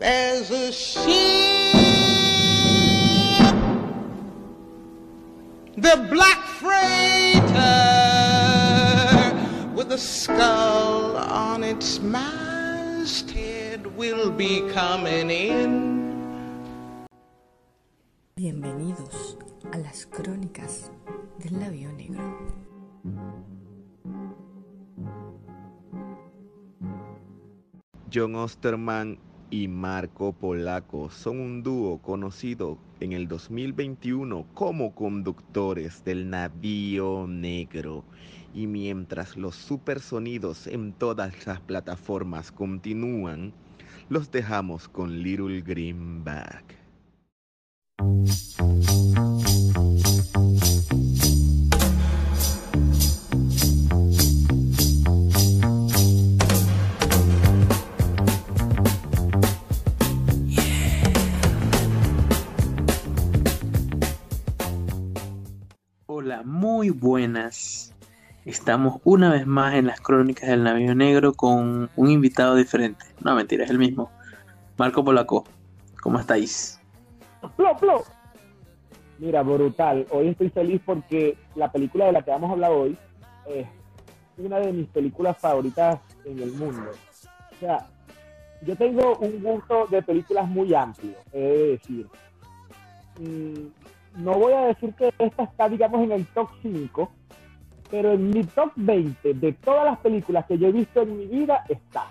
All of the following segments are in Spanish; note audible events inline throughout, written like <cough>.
There's a ship, the black freighter with a skull on its masthead will be coming in. Bienvenidos a las crónicas del labio negro. John Osterman y Marco Polaco son un dúo conocido en el 2021 como conductores del navío negro. Y mientras los supersonidos en todas las plataformas continúan, los dejamos con Little Greenback. Muy buenas. Estamos una vez más en las crónicas del navío negro con un invitado diferente. No, mentira, es el mismo. Marco Polaco, ¿cómo estáis? Mira, brutal. Hoy estoy feliz porque la película de la que vamos a hablar hoy es una de mis películas favoritas en el mundo. O sea, yo tengo un gusto de películas muy amplio, he de decir. Mm, no voy a decir que esta está, digamos, en el top 5, pero en mi top 20 de todas las películas que yo he visto en mi vida está.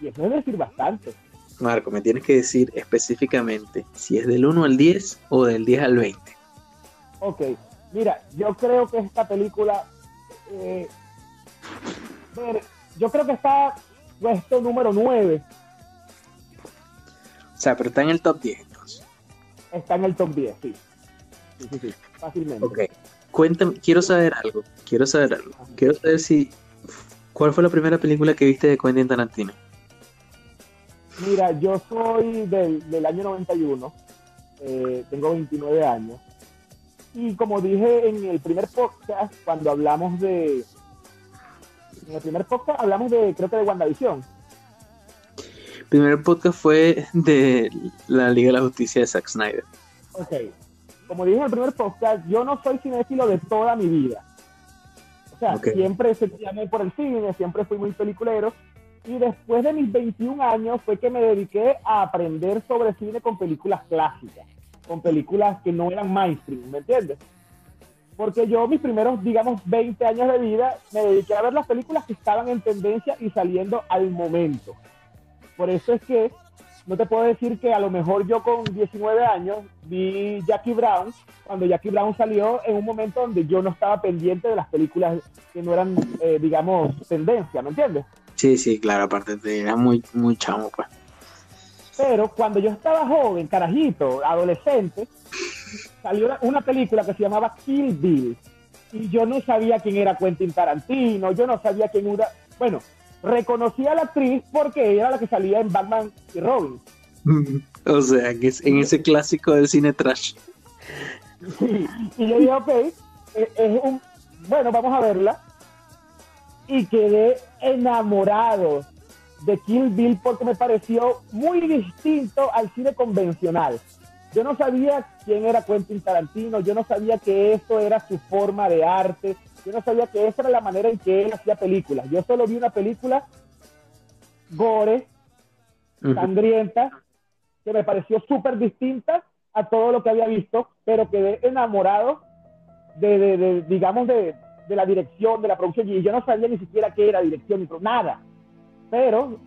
Y eso es decir bastante. Marco, me tienes que decir específicamente si es del 1 al 10 o del 10 al 20. Ok, mira, yo creo que esta película, eh, ver, yo creo que está puesto número 9, O sea, pero está en el top 10 entonces. está en el top 10, sí. Sí, sí, sí, fácilmente. Ok. Cuéntame, quiero saber algo. Quiero saber algo. Quiero saber si. ¿Cuál fue la primera película que viste de Quentin Tarantino? Mira, yo soy del, del año 91, eh, tengo 29 años, y como dije en el primer podcast, cuando hablamos de... En el primer podcast hablamos de, creo que de WandaVision. El primer podcast fue de la Liga de la Justicia de Zack Snyder. Ok, como dije en el primer podcast, yo no soy cinéfilo de toda mi vida. O sea, Ok. siempre se llamé por el cine, siempre fui muy peliculero. Y después de mis 21 años fue que me dediqué a aprender sobre cine con películas clásicas, con películas que no eran mainstream, ¿me entiendes? Porque yo mis primeros, digamos, 20 años de vida me dediqué a ver las películas que estaban en tendencia y saliendo al momento. Por eso es que no te puedo decir que a lo mejor yo con 19 años vi Jackie Brown, cuando Jackie Brown salió en un momento donde yo no estaba pendiente de las películas que no eran, eh, digamos, tendencia, ¿me entiendes? Sí, sí, claro, aparte de era muy, muy chamo, pues. Pero cuando yo estaba joven, carajito, adolescente, salió una- una película que se llamaba Kill Bill. Y yo no sabía quién era Quentin Tarantino, yo no sabía quién era... Bueno, reconocí a la actriz porque ella era la que salía en Batman y Robin. <laughs> O sea, que es en ese clásico del cine trash. Sí, y yo dije, ok, eh, es un, bueno, vamos a verla. Y quedé enamorado de Kill Bill porque me pareció muy distinto al cine convencional. Yo no sabía quién era Quentin Tarantino, yo no sabía que eso era su forma de arte, yo no sabía que esa era la manera en que él hacía películas. Yo solo vi una película gore, sangrienta, que me pareció súper distinta a todo lo que había visto, pero quedé enamorado de, de- de, digamos, de, de la dirección, de la producción, y yo no sabía ni siquiera qué era dirección, ni nada. Pero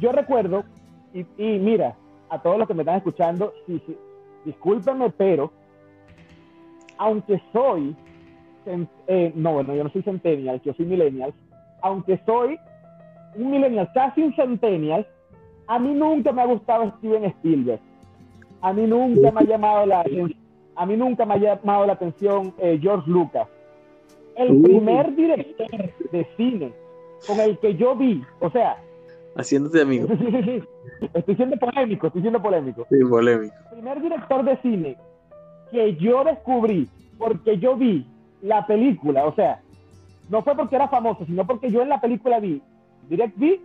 yo recuerdo, y, y mira, a todos los que me están escuchando, sí, sí, discúlpenme, pero aunque soy, eh, no, bueno, yo no soy centennial, yo soy millennial, aunque soy un millennial, casi un centennial, a mí nunca me ha gustado Steven Spielberg. A mí nunca me ha llamado la a mí nunca me ha llamado la atención eh, George Lucas. El primer director de cine con el que yo vi, o sea, Haciéndote amigo. <laughs> estoy siendo polémico, estoy siendo polémico. Sí, polémico. El primer director de cine que yo descubrí porque yo vi la película, o sea, no fue porque era famoso, sino porque yo en la película vi Direct V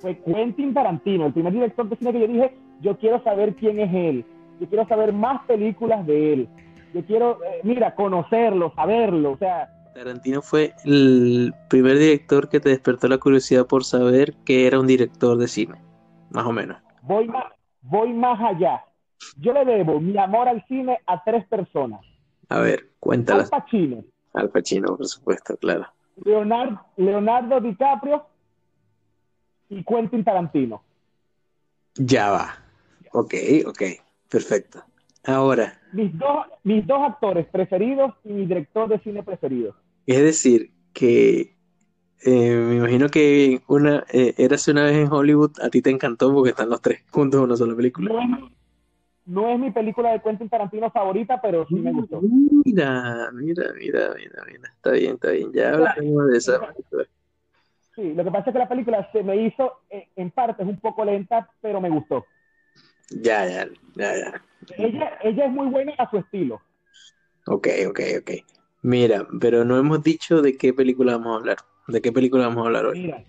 fue Quentin Tarantino, el primer director de cine que yo dije, yo quiero saber quién es él, yo quiero saber más películas de él, yo quiero, eh, mira, conocerlo, saberlo, o sea, Tarantino fue el primer director que te despertó la curiosidad por saber que era un director de cine, más o menos. voy más, voy más allá. Yo le debo mi amor al cine a tres personas. A ver, Al cuéntalas. Pacino, Al Pacino, por supuesto, claro. Leonardo, Leonardo DiCaprio y Quentin Tarantino. Ya va. Ok, ok, perfecto. Ahora, Mis dos, mis dos actores preferidos y mi director de cine preferido. Es decir, que eh, me imagino que una, eh, Érase una vez en Hollywood, a ti te encantó porque están los tres juntos en una sola película. No es, no es mi película de Quentin Tarantino favorita, pero sí me gustó. Mira, mira, mira, mira, mira. Está bien, está bien. Ya hablaremos de esa película. Sí, lo que pasa es que la película se me hizo, eh, en partes, un poco lenta, pero me gustó. Ya, ya, ya, ya. Ella, ella es muy buena a su estilo. Ok, ok, ok. Mira, pero no hemos dicho de qué película vamos a hablar. ¿De qué película vamos a hablar hoy? Mira,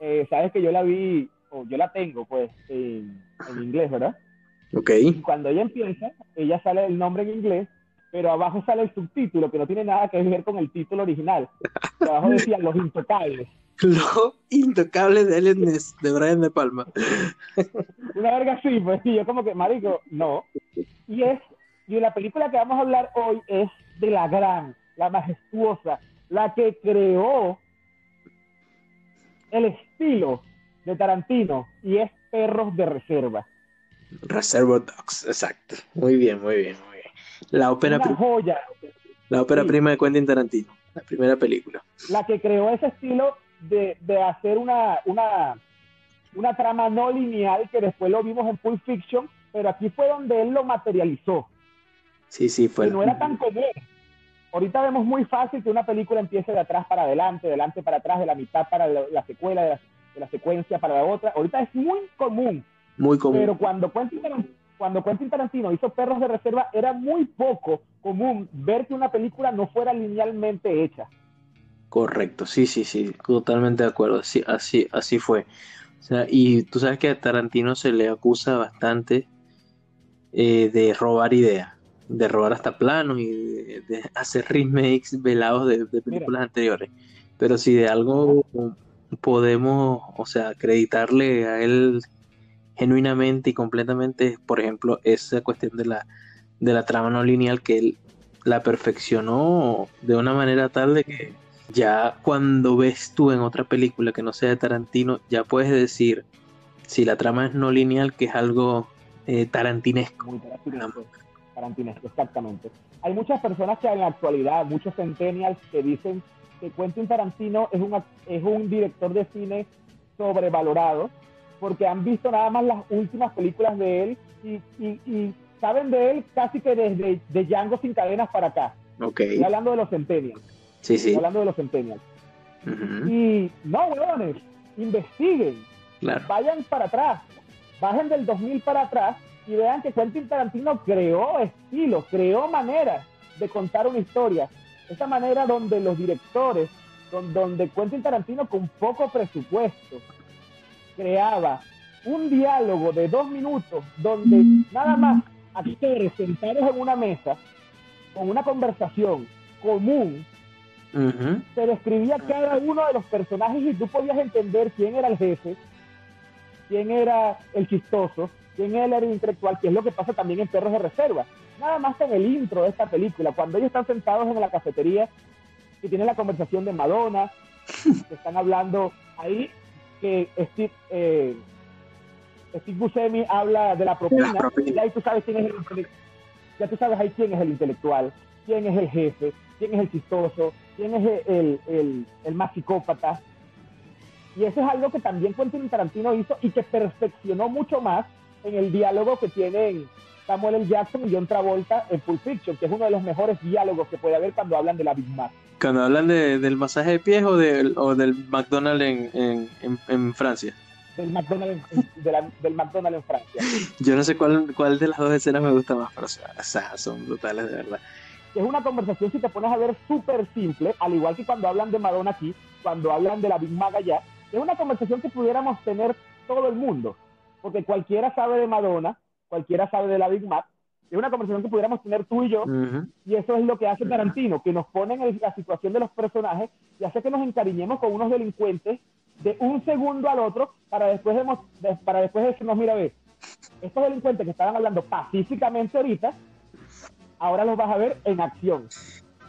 eh, sabes que yo la vi, o yo la tengo, pues, en, en inglés, ¿verdad? Ok, Y cuando ella empieza, ella sale el nombre en inglés, pero abajo sale el subtítulo, que no tiene nada que ver con el título original. <laughs> Que abajo decía Los Intocables. Los Intocables de Alien Ness, de Brian De Palma. Una verga así, pues, y yo como que, marico, no. Y es, y la película que vamos a hablar hoy es de la gran, la majestuosa, la que creó el estilo de Tarantino, y es Perros de Reserva. Reservoir Dogs, exacto. Muy bien, muy bien, muy bien. La ópera, Una pri- joya, la ópera sí. prima de Quentin Tarantino, la primera película. la que creó ese estilo de, de hacer una, una, una trama no lineal que después lo vimos en Pulp Fiction, pero aquí fue donde él lo materializó, Sí, sí, fue que no era tan común. Ahorita vemos muy fácil que una película empiece de atrás para adelante, de adelante para atrás, de la mitad para la, la secuela, de la, de la secuencia para la otra. Ahorita es muy común, muy común. pero cuando Quentin, Taran- cuando Quentin Tarantino hizo Perros de Reserva, era muy poco común ver que una película no fuera linealmente hecha. Correcto, sí, sí, sí, totalmente de acuerdo, así, así, así fue. O sea, y tú sabes que a Tarantino se le acusa bastante eh, de robar ideas, de robar hasta planos y de, de hacer remakes velados de, de películas anteriores. Pero si de algo podemos, o sea, acreditarle a él genuinamente y completamente, por ejemplo, esa cuestión de la, de la trama no lineal que él la perfeccionó de una manera tal de que ya cuando ves tú en otra película que no sea de Tarantino, ya puedes decir si la trama es no lineal, que es algo eh, tarantinesco. Muy tarantinesco, exactamente. Hay muchas personas que en la actualidad, muchos centennials que dicen que Quentin Tarantino es un, es un director de cine sobrevalorado porque han visto nada más las últimas películas de él y, y- y saben de él casi que desde de Django sin cadenas para acá. Ok, Estoy hablando de los centennials. sí, Estoy sí. hablando de los centennials. Ujú, Y no, huevones, investiguen Claro, vayan para atrás, bajen del 2000 para atrás y vean que Quentin Tarantino creó estilos, creó maneras de contar una historia. Esa manera donde los directores, don- donde Quentin Tarantino con poco presupuesto creaba un diálogo de dos minutos donde nada más actores sentados en una mesa con una conversación común se describía cada uno de los personajes y tú podías entender quién era el jefe, quién era el chistoso, quién era el intelectual, que es lo que pasa también en Perros de Reserva. Nada más en el intro de esta película, cuando ellos están sentados en la cafetería y tienen la conversación de Madonna, que están hablando ahí, que Steve, eh, Steve Buscemi habla de la propina, La propina. y ahí tú sabes quién es el ya tú sabes ahí quién es el intelectual, quién es el jefe, quién es el chistoso, quién es el, el, el- el más psicópata. Y eso es algo que también Quentin Tarantino hizo y que perfeccionó mucho más en el diálogo que tienen Samuel L. Jackson y John Travolta en Pulp Fiction, que es uno de los mejores diálogos que puede haber cuando hablan de la Big Mac. Cuando hablan de- del masaje de pies o del, o del McDonald's en, en, en, en Francia. Del McDonald's de la- del McDonald's en Francia. <laughs> Yo no sé cuál, cuál de las dos escenas me gusta más, pero o sea, son brutales de verdad. es una conversación, si te pones a ver, súper simple, al igual que cuando hablan de Madonna aquí, cuando hablan de la Big Mac allá, es una conversación que pudiéramos tener todo el mundo, porque cualquiera sabe de Madonna, cualquiera sabe de la Big Mac, es una conversación que pudiéramos tener tú y yo, y eso es lo que hace Tarantino, que nos pone en la situación de los personajes y hace que nos encariñemos con unos delincuentes de un segundo al otro para después, de, para después decirnos, mira, ve, estos delincuentes que estaban hablando pacíficamente ahorita, ahora los vas a ver en acción.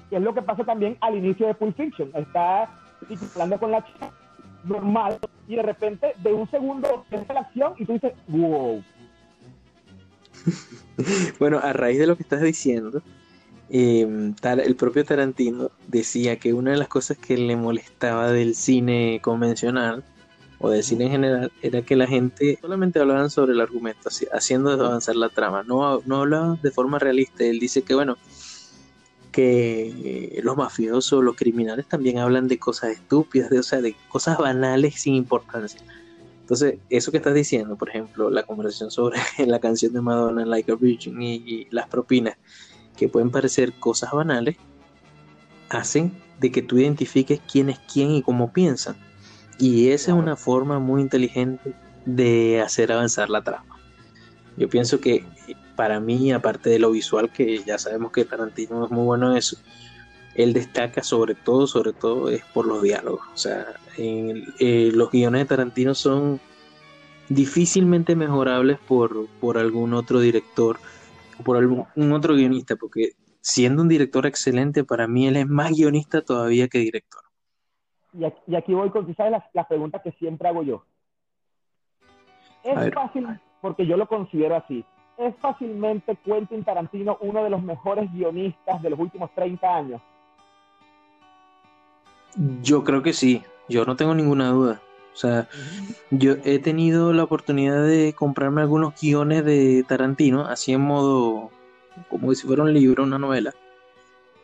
Que es lo que pasa también al inicio de Pulp Fiction. Está hablando con la chica normal y de repente de un segundo empieza la acción y tú dices, wow. <laughs> bueno, a raíz de lo que estás diciendo, em, el propio Tarantino decía que una de las cosas que le molestaba del cine convencional o del cine en general era que la gente solamente hablaban sobre el argumento, haciendo avanzar la trama, no, no hablaban de forma realista. Él dice que, bueno, que los mafiosos, los criminales también hablan de cosas estúpidas, de, o sea, de cosas banales sin importancia. Entonces, eso que estás diciendo, por ejemplo, la conversación sobre <laughs> la canción de Madonna, Like a Virgin, y, las propinas, que pueden parecer cosas banales, hacen de que tú identifiques quién es quién y cómo piensan. Y esa es una forma muy inteligente de hacer avanzar la trama. Yo pienso que para mí, aparte de lo visual, que ya sabemos que Tarantino es muy bueno en eso, él destaca sobre todo, sobre todo, es por los diálogos. O sea, eh, los guiones de Tarantino son difícilmente mejorables por, por algún otro director o por algún otro guionista, porque siendo un director excelente, para mí él es más guionista todavía que director. Y aquí, voy con, ¿sabes la, la pregunta que siempre hago yo? Es fácil, porque yo lo considero así es fácilmente Quentin Tarantino uno de los mejores guionistas de los últimos 30 años. Yo creo que sí, yo no tengo ninguna duda. O sea, yo he tenido la oportunidad de comprarme algunos guiones de Tarantino, así en modo, como si fuera un libro, una novela.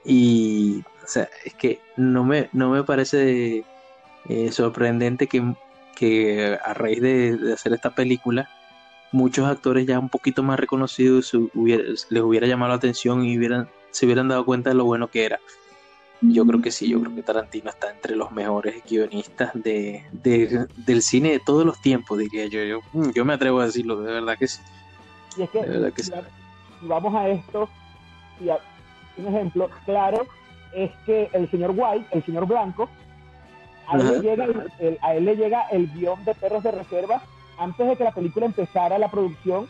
Y, o sea, es que no me, no me parece eh, sorprendente que, que, a raíz de hacer esta película, muchos actores ya un poquito más reconocidos les hubiera llamado la atención y hubieran, se hubieran dado cuenta de lo bueno que era. Yo creo que sí, yo creo que Tarantino está entre los mejores guionistas de, del cine de todos los tiempos, diría yo. yo. Mm, yo me atrevo a decirlo, de verdad que sí. Y es que, si, vamos a esto, un ejemplo claro es que el señor White, el señor Blanco, a él, llega a él le llega el guion de Perros de Reserva antes de que la película empezara la producción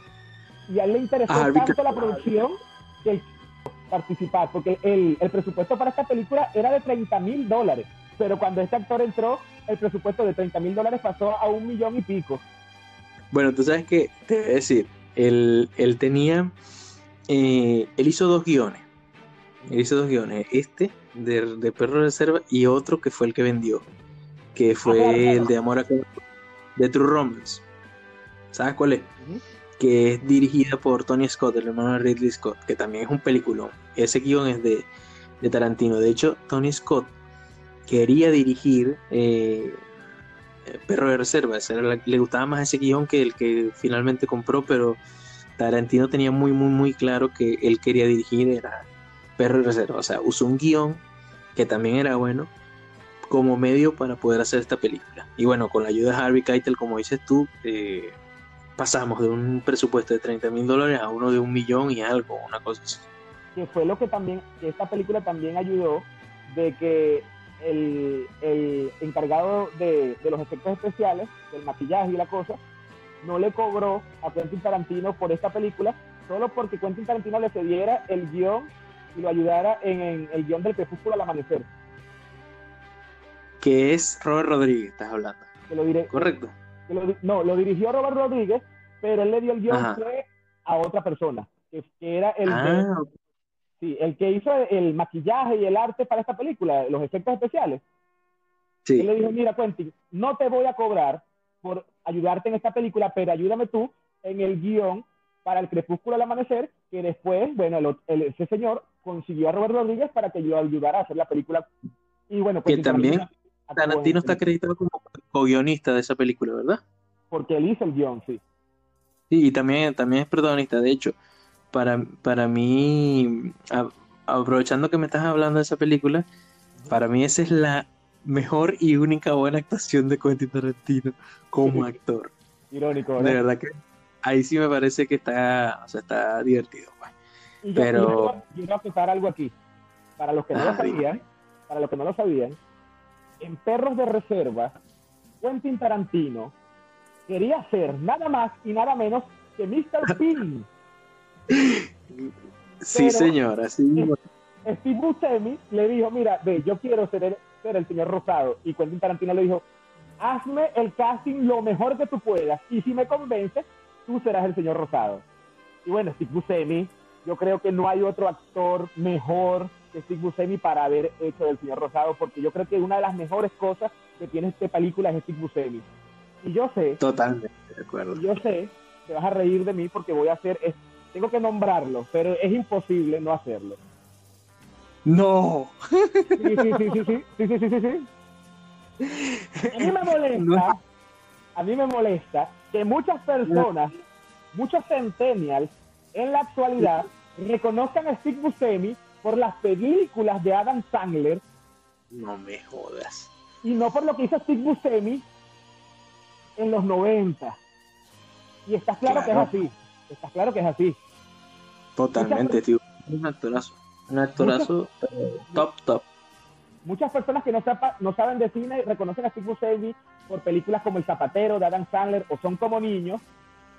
y a él le interesó ah, tanto la producción que él participar, porque el, presupuesto para esta película era de 30 mil dólares, pero cuando este actor entró, el presupuesto de 30 mil dólares pasó a un millón y pico. Bueno, tú sabes que, te voy a decir, él, él tenía, eh, él hizo dos guiones, él hizo dos guiones, este de, de Perro Reserva y otro que fue el que vendió, que fue ah, el de Amor a de True Romance. ¿Sabes cuál es? Que es dirigida por Tony Scott, el hermano de Ridley Scott, que también es un peliculón. Ese guion es de, Tarantino. De hecho, Tony Scott quería dirigir eh, Perro de Reserva. le gustaba más ese guion que el que finalmente compró, pero Tarantino tenía muy, muy, muy claro que él quería dirigir era Perro de Reserva. O sea, usó un guion que también era bueno como medio para poder hacer esta película. Y bueno, con la ayuda de Harvey Keitel, como dices tú, eh, pasamos de un presupuesto de 30 mil dólares a uno de un millón y algo, una cosa así. Que fue lo que también, esta película también ayudó de que el, el encargado de, de, los efectos especiales, del maquillaje y la cosa, no le cobró a Quentin Tarantino por esta película, solo porque Quentin Tarantino le cediera el guion y lo ayudara en, el guion del crepúsculo al amanecer. Que es Robert Rodríguez, estás hablando. lo diré. Correcto no, lo dirigió Robert Rodríguez, pero él le dio el guion a otra persona, que, era el, ah, que, el que hizo el maquillaje y el arte para esta película, los efectos especiales. Sí. Él le dijo, mira, Quentin, no te voy a cobrar por ayudarte en esta película, pero ayúdame tú en el guion para el crepúsculo al amanecer, que después, bueno, ese señor consiguió a Robert Rodríguez para que yo ayudara a hacer la película. Y bueno, pues, que también Tarantino está acreditado como co-guionista de esa película, ¿verdad? Porque él hizo el guion, sí. Sí, y también, también es protagonista. De hecho, para, para mí, aprovechando que me estás hablando de esa película, para mí esa es la mejor y única buena actuación de Quentin Tarantino como actor. Irónico, De ¿verdad? verdad que ahí sí me parece que está, o sea, está divertido. pues. Yo, Pero- yo, algo aquí. Para los que no lo Ah, sabían, para los que no lo sabían, en Perros de Reserva, Quentin Tarantino quería ser nada más y nada menos que Mr. Ping. <laughs> Sí, señor, así mismo. Steve Buscemi le dijo, mira, ve, yo quiero ser el, ser el señor Rosado. Y Quentin Tarantino le dijo, hazme el casting lo mejor que tú puedas. Y si me convences, tú serás el señor Rosado. Y bueno, Steve Buscemi, yo creo que no hay otro actor mejor que Steve Buscemi para haber hecho del señor Rosado, porque yo creo que una de las mejores cosas que tiene esta película es Steve Buscemi. Y yo sé, Totalmente de acuerdo. yo sé que vas a reír de mí porque voy a hacer, es- tengo que nombrarlo, pero es imposible no hacerlo. No, Sí, sí, sí, sí, sí, sí, sí, sí, sí, sí. A mí me <laughs> molesta, a mí me molesta que muchas personas, muchos centennials en la actualidad reconozcan a Steve Buscemi por las películas de Adam Sandler no me jodas. y no por lo que hizo Steve Buscemi en los 90. Y está claro, Claro. que es así. Está claro que es así. Totalmente, tío. Un actorazo. Un actorazo top, top. Muchas personas que no, sepa- no saben de cine reconocen a Steve Buscemi por películas como El Zapatero de Adam Sandler o Son como niños,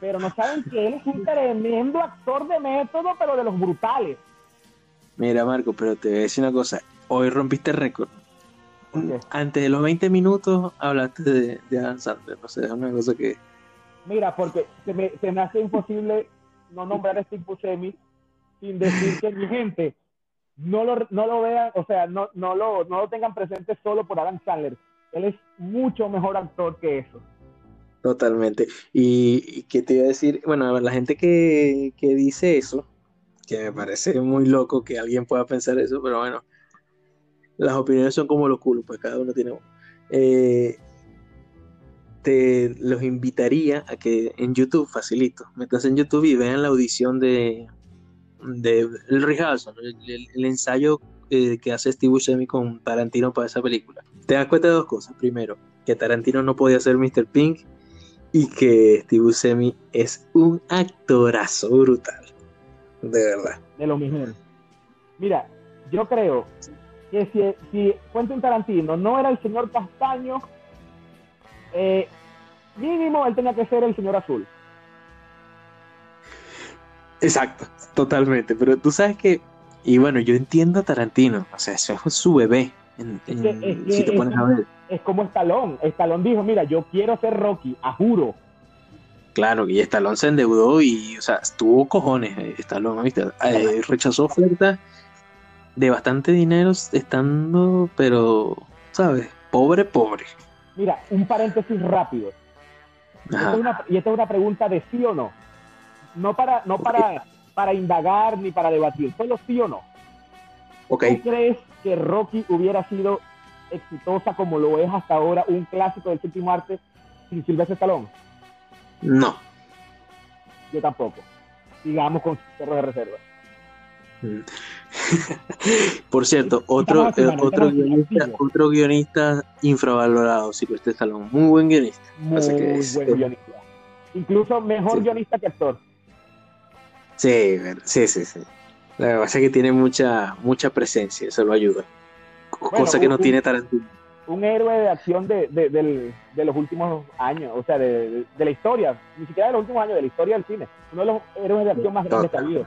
pero no saben que él es un tremendo actor de método, pero de los brutales. Mira, Marco, pero te voy a decir una cosa. Hoy rompiste récord. Antes de los 20 minutos hablaste de, de Adam Sandler. O sea, es una cosa que. Mira, porque se me, se me hace imposible no nombrar a Steve Buscemi sin decir que mi gente no lo, no lo vean, o sea, no, no, lo, no lo tengan presente solo por Adam Sandler. Él es mucho mejor actor que eso. Totalmente. Y, y que te iba a decir, bueno, la gente que, que dice eso, que me parece muy loco que alguien pueda pensar eso, pero bueno, las opiniones son como los culos, pues cada uno tiene uno. Eh, te los invitaría a que en YouTube, facilito, metas en YouTube y vean la audición de, de el rehearsal, el, ensayo eh, que hace Steve Buscemi con Tarantino para esa película. Te das cuenta de dos cosas. Primero, que Tarantino no podía ser Mr. Pink y que Steve Buscemi es un actorazo brutal. De verdad. de lo mejor. Mira, yo creo que si, si Quentin Tarantino no era el señor Castaño, eh, mínimo él tenía que ser el señor Azul. Exacto, totalmente. Pero tú sabes que, y bueno, yo entiendo a Tarantino, o sea, eso es su bebé. en- Es en- que- es que si te pones a ver. Es como Estalón. Estalón dijo, mira, yo quiero ser Rocky, a juro. Claro, y Stallone se endeudó y, o sea, tuvo cojones eh, Stallone, ¿viste? Eh, rechazó ofertas de bastante dinero estando, pero, ¿sabes? Pobre, pobre. Mira, un paréntesis rápido. Esta Ajá. es una- y esta es una pregunta de sí o no. No para, no para, para indagar ni para debatir, solo sí o no. Ok, ¿Tú crees que Rocky hubiera sido exitosa como lo es hasta ahora un clásico del séptimo arte sin Silvestre Stallone? No. Yo tampoco. Sigamos con perros de reserva. Mm. <laughs> Por cierto, otro, eh, otro, estamos guionista, otro guionista infravalorado, Silvestre Stallone, muy buen guionista. Muy Así que es- buen guionista. Incluso mejor Sí. guionista que actor. Sí, sí, sí, sí. La verdad es que tiene mucha, mucha presencia, eso lo ayuda. Cosa que no tiene Tarantino. Un héroe de acción de, de- del- de los últimos años, o sea, de, la historia, ni siquiera de los últimos años, de la historia del cine. Uno de los héroes de acción más grandes que ha habido.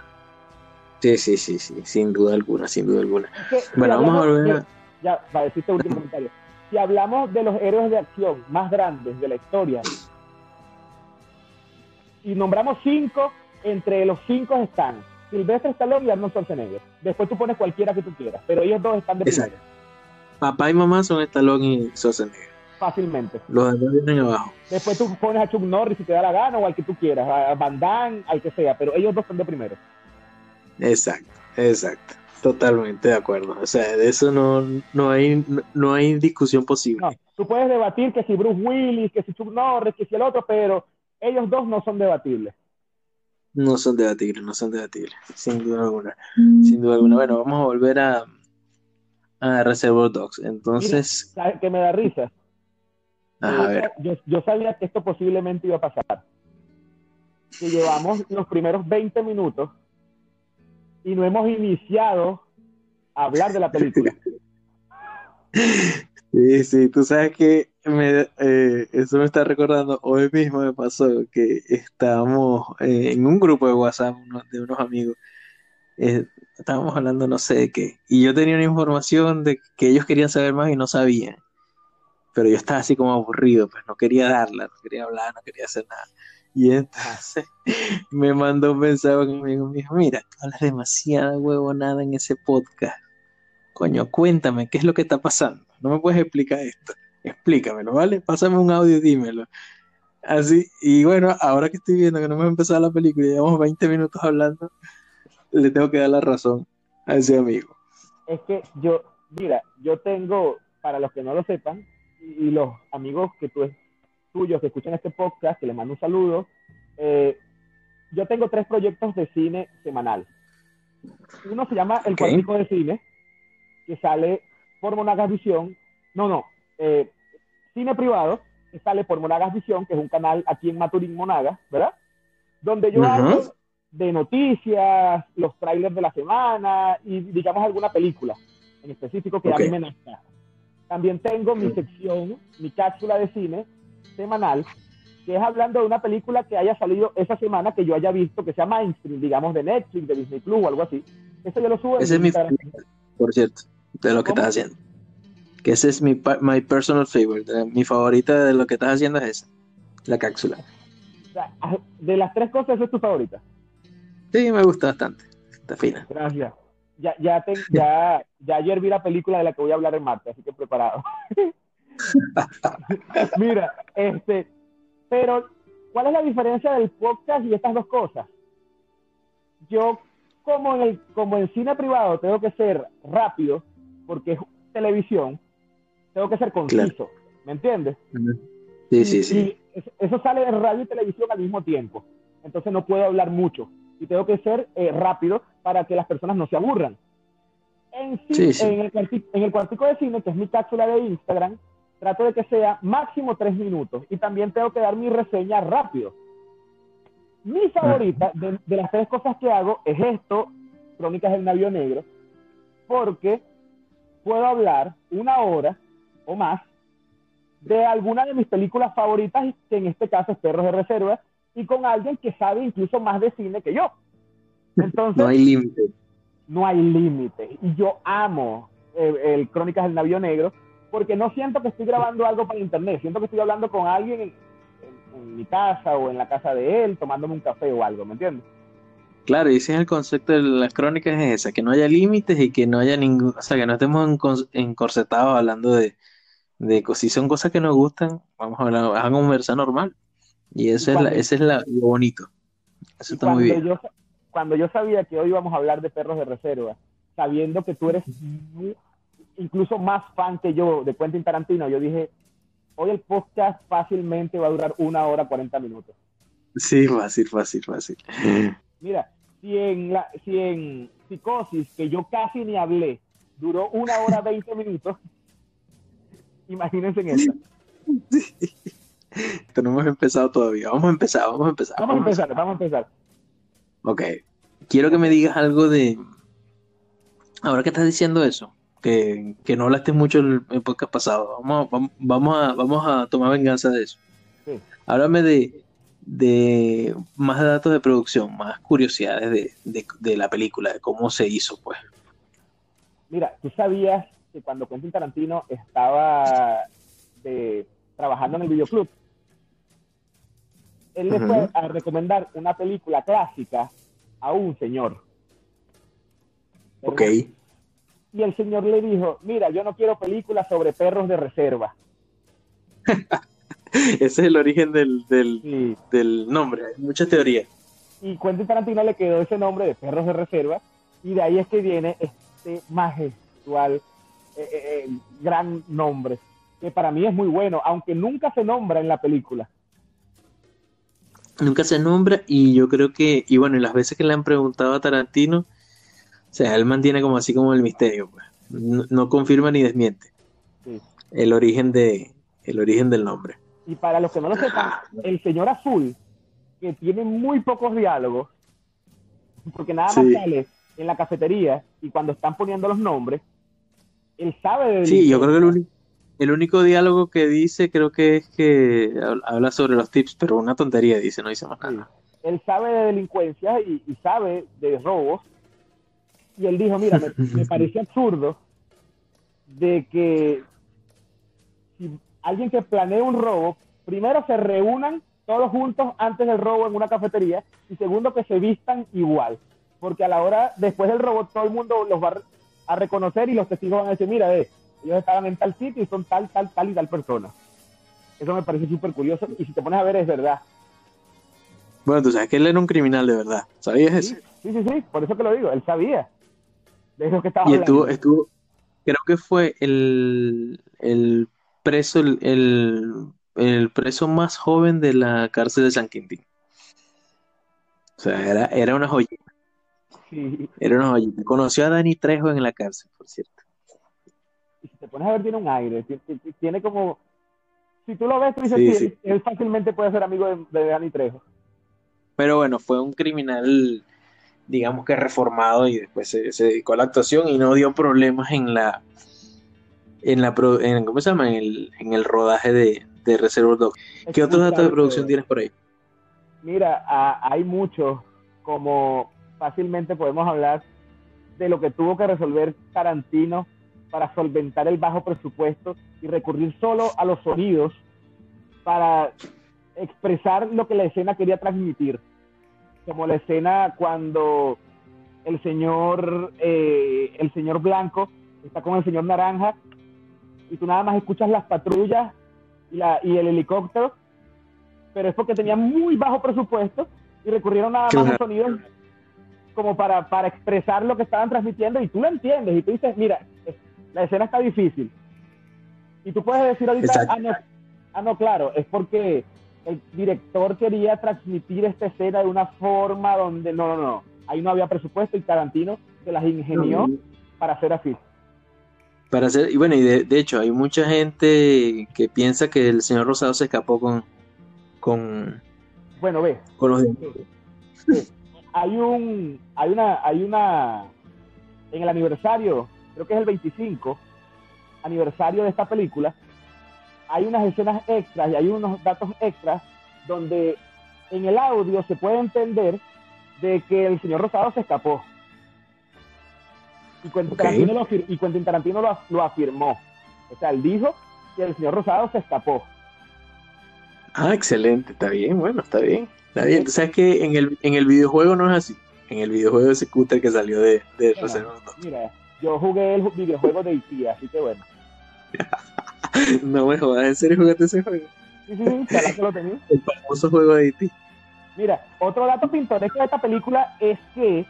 Sí, sí, sí, sí, sin duda alguna, sin duda alguna. Es que, si Bueno, vamos a volver. Ya, para decir este último comentario. Si hablamos de los héroes de acción más grandes de la historia, y nombramos cinco, entre los cinco están Silvestre Stallone y Arnold Schwarzenegger. Después tú pones cualquiera que tú quieras, pero ellos dos están de Exacto. primero, Papá y mamá son Stallone y Schwarzenegger. fácilmente. Los demás vienen abajo. Después tú pones a Chuck Norris si te da la gana o al que tú quieras, a Van Damme, al que sea, pero ellos dos están de primero. Exacto, exacto. Totalmente de acuerdo. O sea, de eso no, no, hay, no, no hay discusión posible. No, tú puedes debatir que si Bruce Willis, que si Chuck Norris, que si el otro, pero ellos dos no son debatibles. No son debatibles, no son debatibles, sin duda alguna. Sin duda alguna. Bueno, vamos a volver a, Ah, Reservoir Dogs. Entonces, <laughs> ¿Sabes qué me da risa? <laughs> a ver. Yo, yo sabía que esto posiblemente iba a pasar. Que llevamos los primeros 20 minutos y no hemos iniciado a hablar de la película. <laughs> Sí, sí, tú sabes que me, eh, eso me está recordando, hoy mismo me pasó que estábamos eh, en un grupo de WhatsApp uno- de unos amigos, eh, estábamos hablando no sé de qué, y yo tenía una información de que ellos querían saber más y no sabían, pero yo estaba así como aburrido, pues no quería darla, no quería hablar, no quería hacer nada. Y entonces <laughs> me mandó un mensaje amigo, me dijo, mira, tú hablas demasiada huevonada en ese podcast. Coño, cuéntame, ¿qué es lo que está pasando? No me puedes explicar esto. Explícamelo, ¿vale? Pásame un audio dímelo. Así, y bueno, ahora que estoy viendo que no me ha empezado la película llevamos 20 minutos hablando, le tengo que dar la razón a ese amigo. Es que yo, mira, yo tengo, para los que no lo sepan, y, y los amigos que tú, tuyos que escuchan este podcast, que les mando un saludo, eh, yo tengo tres proyectos de cine semanal. Uno se llama El Ok. Cuartico de Cine, que sale por Monagas Visión. No, no, eh, cine privado, que sale por Monagas Visión, que es un canal aquí en Maturín, Monagas, ¿verdad? Donde yo Ujú. hablo de noticias, los trailers de la semana y digamos alguna película en específico que Ok. a mí me nazca. También tengo mi sección, mi cápsula de cine semanal, que es hablando de una película que haya salido esa semana que yo haya visto, que sea mainstream, digamos de Netflix, de Disney Plus o algo así. Eso yo lo subo en Ese es mi Instagram. favorito, por cierto, de lo que estás haciendo. Que ese es mi, my personal favorite. Mi favorita de lo que estás haciendo es esa, la cápsula. O sea, de las tres cosas, esa es tu favorita. Sí, me gusta bastante. Está fina. Gracias. Ya, ya, te- ya, ya ayer vi la película de la que voy a hablar en martes, así que preparado. <laughs> Mira, este, pero, ¿cuál es la diferencia del podcast y estas dos cosas? Yo, como en, el, como en cine privado, tengo que ser rápido, porque es televisión, tengo que ser conciso, ¿me entiendes? Sí, Y- sí, sí. y eso- eso sale en radio y televisión al mismo tiempo. Entonces no puedo hablar mucho. Y tengo que ser eh, rápido para que las personas no se aburran. En, sí. En, el en el cuartico de cine, que es mi cápsula de Instagram, trato de que sea máximo tres minutos. Y también tengo que dar mi reseña rápido. Mi favorita de, de las tres cosas que hago es esto, Crónicas del Navío Negro, porque puedo hablar una hora o más de alguna de mis películas favoritas, que en este caso es Perros de Reserva, y con alguien que sabe incluso más de cine que yo. <laughs> Entonces, No hay límite. no hay límites. Y yo amo eh, el Crónicas del Navío Negro, porque no siento que estoy grabando algo para internet, siento que estoy hablando con alguien en, en- en mi casa o en la casa de él, tomándome un café o algo, ¿me entiendes? Claro, y ese es el concepto de las crónicas, es esa, que no haya límites y que no haya ningún, o sea, que no estemos encorsetados hablando de, de. Si son cosas que nos gustan, vamos a hablar, a conversar normal. Y eso Y es la, ese es la, lo bonito. Eso está muy bien. yo, cuando yo sabía que hoy íbamos a hablar de perros de reserva, sabiendo que tú eres incluso más fan que yo de Quentin Tarantino, yo dije, hoy el podcast fácilmente va a durar una hora 40 minutos. Sí, fácil, fácil, fácil. Mira, si en, la, si en Psicosis, que yo casi ni hablé, duró una hora 20 minutos, <laughs> imagínense en esta. <laughs> Esto no hemos empezado todavía. Vamos a empezar, vamos a empezar. Vamos a empezar, vamos a empezar. Ok. Quiero que me digas algo de. Ahora que estás diciendo eso, que, que no hablaste mucho el, el podcast pasado. Vamos, vamos, vamos a, vamos a tomar venganza de eso. Sí. Háblame de, de más datos de producción, más curiosidades de, de, de la película, de cómo se hizo, pues. Mira, tú sabías que cuando Quentin Tarantino estaba de- trabajando en el videoclub, él le fue a recomendar una película clásica a un señor. Ok. Y el señor le dijo, mira, yo no quiero películas sobre perros de reserva. <laughs> Ese es el origen del, del nombre. Hay muchas teorías. y Quentin Tarantino le quedó ese nombre de perros de reserva, y de ahí es que viene este majestual, eh, eh, eh, gran nombre, que para mí es muy bueno, aunque nunca se nombra en la película. Nunca se nombra y yo creo que, y bueno, y las veces que le han preguntado a Tarantino, o sea, él mantiene como así como el misterio, pues. no, no confirma ni desmiente Sí. el origen de el origen del nombre. Y para los que no lo sepan, el señor azul, que tiene muy pocos diálogos, porque nada más Sí. sale en la cafetería y cuando están poniendo los nombres, él sabe de Sí, yo creo que el, uni- el único diálogo que dice creo que es que hab- habla sobre los tips, pero una tontería dice, no dice más nada. Él sabe de delincuencia y, y sabe de robos. Y él dijo, mira, me, me <laughs> parece absurdo de que si alguien que planea un robo, primero se reúnan todos juntos antes del robo en una cafetería y segundo que se vistan igual. Porque a la hora, después del robo, todo el mundo los va a re- a reconocer y los testigos van a decir, mira, ve, ellos estaban en tal sitio y son tal, tal, tal y tal persona. Eso me parece súper curioso y si te pones a ver es verdad. Bueno, tú sabes que él era un criminal de verdad, ¿sabías eso? sí, sí, sí, por eso que lo digo, él sabía de eso que estaba Y hablando. estuvo, estuvo, creo que fue el, el preso, el, el, el preso más joven de la cárcel de San Quintín. O sea, era, era una joyita, Sí, era una joyita. Conoció a Dani Trejo en la cárcel, por cierto. Si te pones a ver, tiene un aire, ti- ti- ti- tiene como... Si tú lo ves, tú dices, Sí, sí, sí. Él, fácilmente puede ser amigo de, de Dani Trejo. Pero bueno, fue un criminal, digamos que reformado y después se, se dedicó a la actuación y no dio problemas en la, en la, en, ¿cómo se llama? En el, en el rodaje de, de Reservoir Dogs. ¿Qué otros datos de producción tienes por ahí? Mira, a- hay muchos, como fácilmente podemos hablar de lo que tuvo que resolver Tarantino para solventar el bajo presupuesto y recurrir solo a los sonidos para expresar lo que la escena quería transmitir. Como la escena cuando el señor, eh, el señor blanco está con el señor naranja y tú nada más escuchas las patrullas y, la, y el helicóptero pero es porque tenían muy bajo presupuesto y recurrieron nada más a sonidos como para, para expresar lo que estaban transmitiendo y tú lo entiendes y tú dices, mira, la escena está difícil. Y tú puedes decir ahorita, Exacto. ah no, ah, no, claro, es porque el director quería transmitir esta escena de una forma donde no, no, no, ahí no había presupuesto y Tarantino se las ingenió para hacer así. Para hacer, y bueno, y de, de hecho, hay mucha gente que piensa que el señor Rosado se escapó con, con, Bueno, ve, con los hay un hay una hay una en el aniversario creo que es el 25 aniversario de esta película hay unas escenas extras y hay unos datos extras donde en el audio se puede entender de que el señor Rosado se escapó y Quentin. Tarantino, lo, afir- y Quentin Tarantino lo, lo afirmó o sea él dijo que el señor Rosado se escapó Ah, excelente, está bien, bueno, está bien, está bien. Tú sabes que en el, en el videojuego no es así. En el videojuego ese cúter que salió de, de Dogs. mira yo jugué el videojuego de E.T. así que bueno <laughs> No me jodas, ¿en serio jugaste ese juego? sí, sí, sí, que lo tenía. <laughs> El famoso juego de IT. Mira, otro dato pintoresco de esta película es que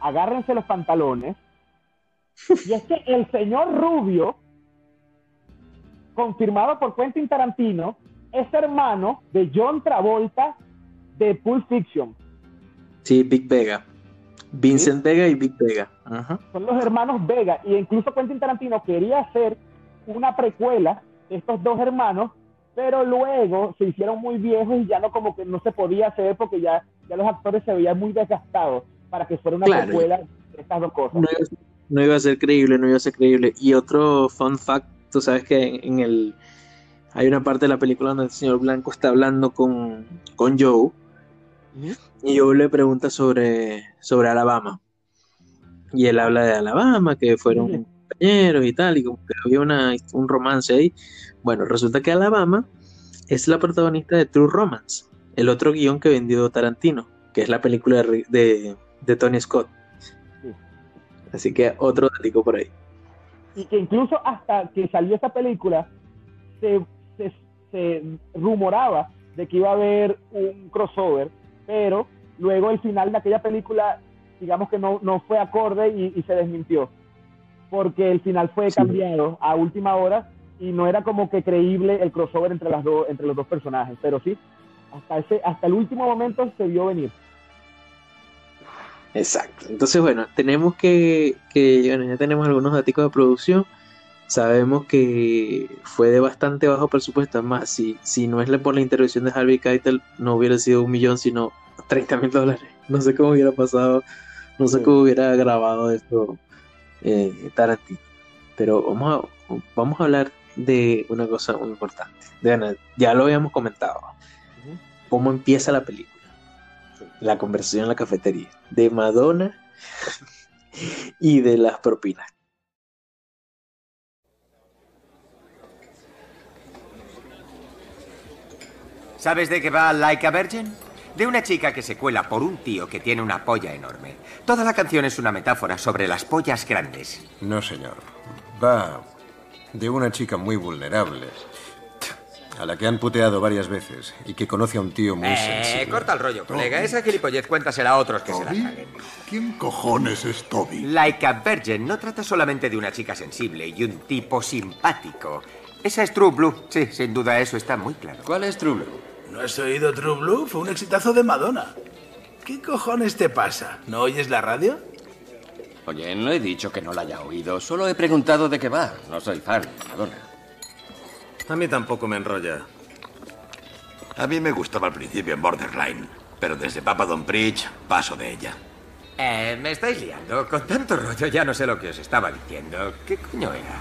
agárrense los pantalones. Y es que el señor Rubio, confirmado por Quentin Tarantino, es hermano de John Travolta de Pulp Fiction. Sí, Big Vega. Vincent Vega y Big Vega. Ajá. Son los hermanos Vega. Y incluso Quentin Tarantino quería hacer una precuela de estos dos hermanos, pero luego se hicieron muy viejos y ya no como que no se podía hacer porque ya, ya los actores se veían muy desgastados para que fuera una Claro. precuela de estas dos cosas. No iba, a ser- no iba a ser creíble, no iba a ser creíble. Y otro fun fact, tú sabes que en, en el hay una parte de la película donde el señor Blanco está hablando con, con Joe Ujú. Y Joe le pregunta sobre, sobre Alabama. Y él habla de Alabama, que fueron compañeros y tal, y como que había una, un romance ahí. Bueno, resulta que Alabama es la protagonista de True Romance, el otro guion que vendió Tarantino, que es la película de, de, de Tony Scott. Sí. Así que otro datico por ahí. Y que incluso hasta que salió esta película, se, se, se rumoraba de que iba a haber un crossover, pero luego el final de aquella película, digamos que no, no fue acorde y, y se desmintió, porque el final fue Sí. cambiado a última hora y no era como que creíble el crossover entre, las dos entre los dos personajes, pero sí, hasta, ese, hasta el último momento se vio venir. Exacto. Entonces, bueno, tenemos que, que bueno, ya tenemos algunos datos de producción. Sabemos que fue de bastante bajo presupuesto. Más, si, si no es por la intervención de Harvey Keitel, no hubiera sido un millón, sino 30 mil dólares. No sé cómo hubiera pasado, no sé cómo hubiera grabado esto eh, Tarantino. Pero vamos a, vamos a hablar de una cosa muy importante. ya lo habíamos comentado. ¿Cómo empieza la película? La conversación en la cafetería. De Madonna <laughs> y de las propinas. ¿Sabes de qué va Like a Virgin? De una chica que se cuela por un tío que tiene una polla enorme. Toda la canción es una metáfora sobre las pollas grandes. No, señor. Va de una chica muy vulnerable, a la que han puteado varias veces y que conoce a un tío muy eh, sensible. corta el rollo, colega. Esa gilipollez cuéntasela a otros que se la caguen. ¿Quién cojones es Toby? Like a Virgin no trata solamente de una chica sensible y un tipo simpático. Esa es True Blue. Sí, sin duda eso está muy claro. ¿Cuál es True Blue? ¿No has oído True Blue? Fue un exitazo de Madonna. ¿Qué cojones te pasa? ¿No oyes la radio? Oye, no he dicho que no la haya oído, solo he preguntado de qué va. No soy fan, Madonna. A mí tampoco me enrolla. A mí me gustaba al principio en Borderline, pero desde Papa Don Preach paso de ella. Eh, me estáis liando. Con tanto rollo ya no sé lo que os estaba diciendo. ¿Qué coño era?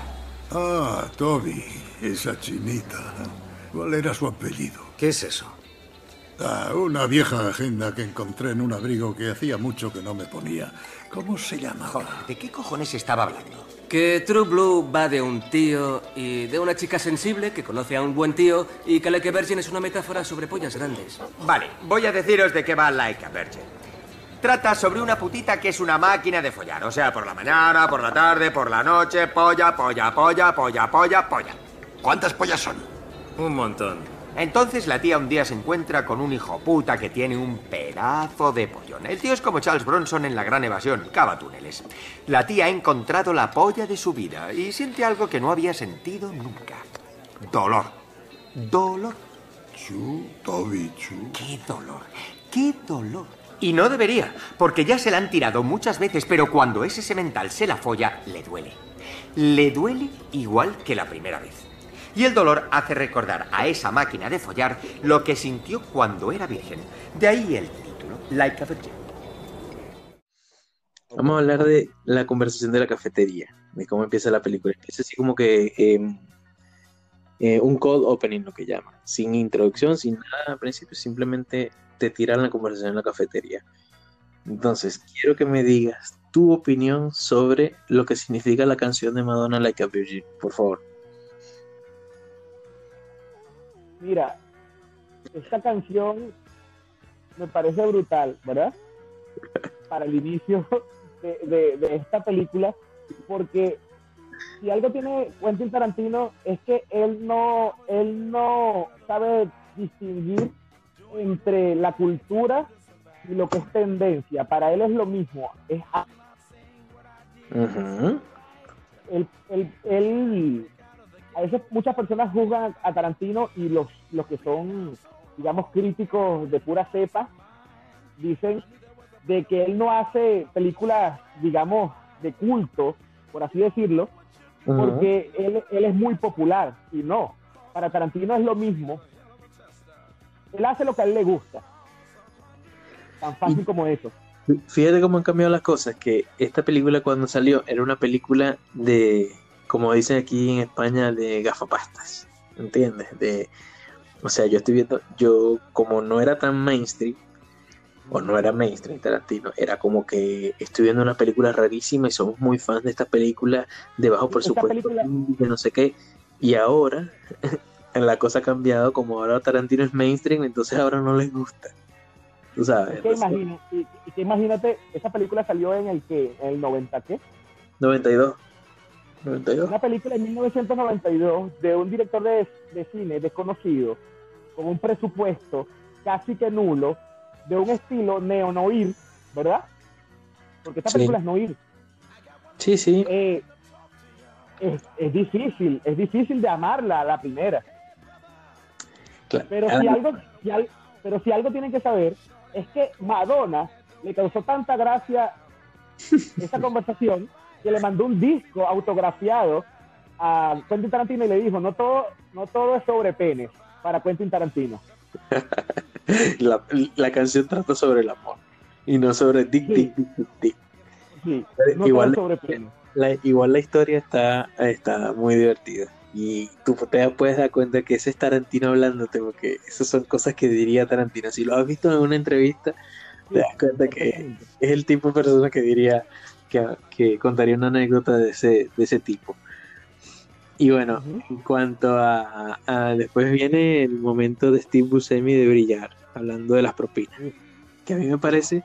Ah, Toby, esa chinita. ¿Cuál era su apellido? ¿Qué es eso? Ah, una vieja agenda que encontré en un abrigo que hacía mucho que no me ponía. ¿Cómo se llamaba? ¿De qué cojones estaba hablando? Que True Blue va de un tío y de una chica sensible que conoce a un buen tío y que Like a Virgin es una metáfora sobre pollas grandes. Vale, voy a deciros de qué va Like a Virgin. Trata sobre una putita que es una máquina de follar. O sea, por la mañana, por la tarde, por la noche, polla, polla, polla, polla, polla, polla. ¿Cuántas pollas son? Un montón. Entonces la tía un día se encuentra con un hijo puta que tiene un pedazo de pollón. El tío es como Charles Bronson en La Gran Evasión, cava túneles. La tía ha encontrado la polla de su vida y siente algo que no había sentido nunca. Dolor. Dolor. ¡Qué dolor! ¡Qué dolor! Y no debería, porque ya se la han tirado muchas veces, pero cuando ese semental se la folla, le duele. Le duele igual que la primera vez. Y el dolor hace recordar a esa máquina de follar lo que sintió cuando era virgen. De ahí el título, Like a Virgin. Vamos a hablar de la conversación de la cafetería, de cómo empieza la película. Es así como que em, eh, un cold opening, lo que llaman, sin introducción, sin nada al principio, simplemente te tiran la conversación en la cafetería. Entonces, quiero que me digas tu opinión sobre lo que significa la canción de Madonna Like a Virgin, por favor. Mira, esta canción me parece brutal, ¿verdad? Para el inicio de, esta película, porque si algo tiene Quentin Tarantino es que él no, él no sabe distinguir entre la cultura y lo que es tendencia. Para él es lo mismo. Es él, a veces muchas personas juzgan a Tarantino y los, los que son, digamos, críticos de pura cepa, dicen de que él no hace películas, digamos, de culto, por así decirlo, porque él, él es muy popular. Y no, para Tarantino es lo mismo. Él hace lo que a él le gusta. Tan fácil como eso. Fíjate cómo han cambiado las cosas, que esta película cuando salió era una película de como dicen aquí en España, de gafapastas, ¿entiendes? De, o sea, yo estoy viendo, yo como no era tan mainstream, o no era mainstream Tarantino, era como que estoy viendo una película rarísima y somos muy fans de esta película de bajo presupuesto, de no sé qué, y ahora <laughs> la cosa ha cambiado, como ahora Tarantino es mainstream, entonces ahora no les gusta. Tú sabes. imagínate, esa película salió en el que, en el 90 qué? 92. Una película en 1992 de un director de, cine desconocido, con un presupuesto casi que nulo, de un estilo neo-noir, ¿verdad? Porque esta película es noir. Sí, sí. Eh, es, difícil, es difícil de amarla a la primera. Pero, si algo, pero si algo tienen que saber es que Madonna le causó tanta gracia <laughs> esa conversación que le mandó un disco autografiado a Quentin Tarantino y le dijo, no todo, no todo es sobre penes para Quentin Tarantino. <laughs> la, la canción trata sobre el amor y no sobre dick, dick, dick, dick, dick. Sí, no igual, sobre penes. la, igual la historia está, está muy divertida. Y tú te puedes dar cuenta que ese es Tarantino hablándote, porque esas son cosas que diría Tarantino. Si lo has visto en una entrevista, te das cuenta que es el tipo de persona que diría, que, que contaría una anécdota de ese, de ese tipo. Y bueno, en cuanto a, a- Después viene el momento de Steve Buscemi de brillar, hablando de las propinas. Que a mí me parece,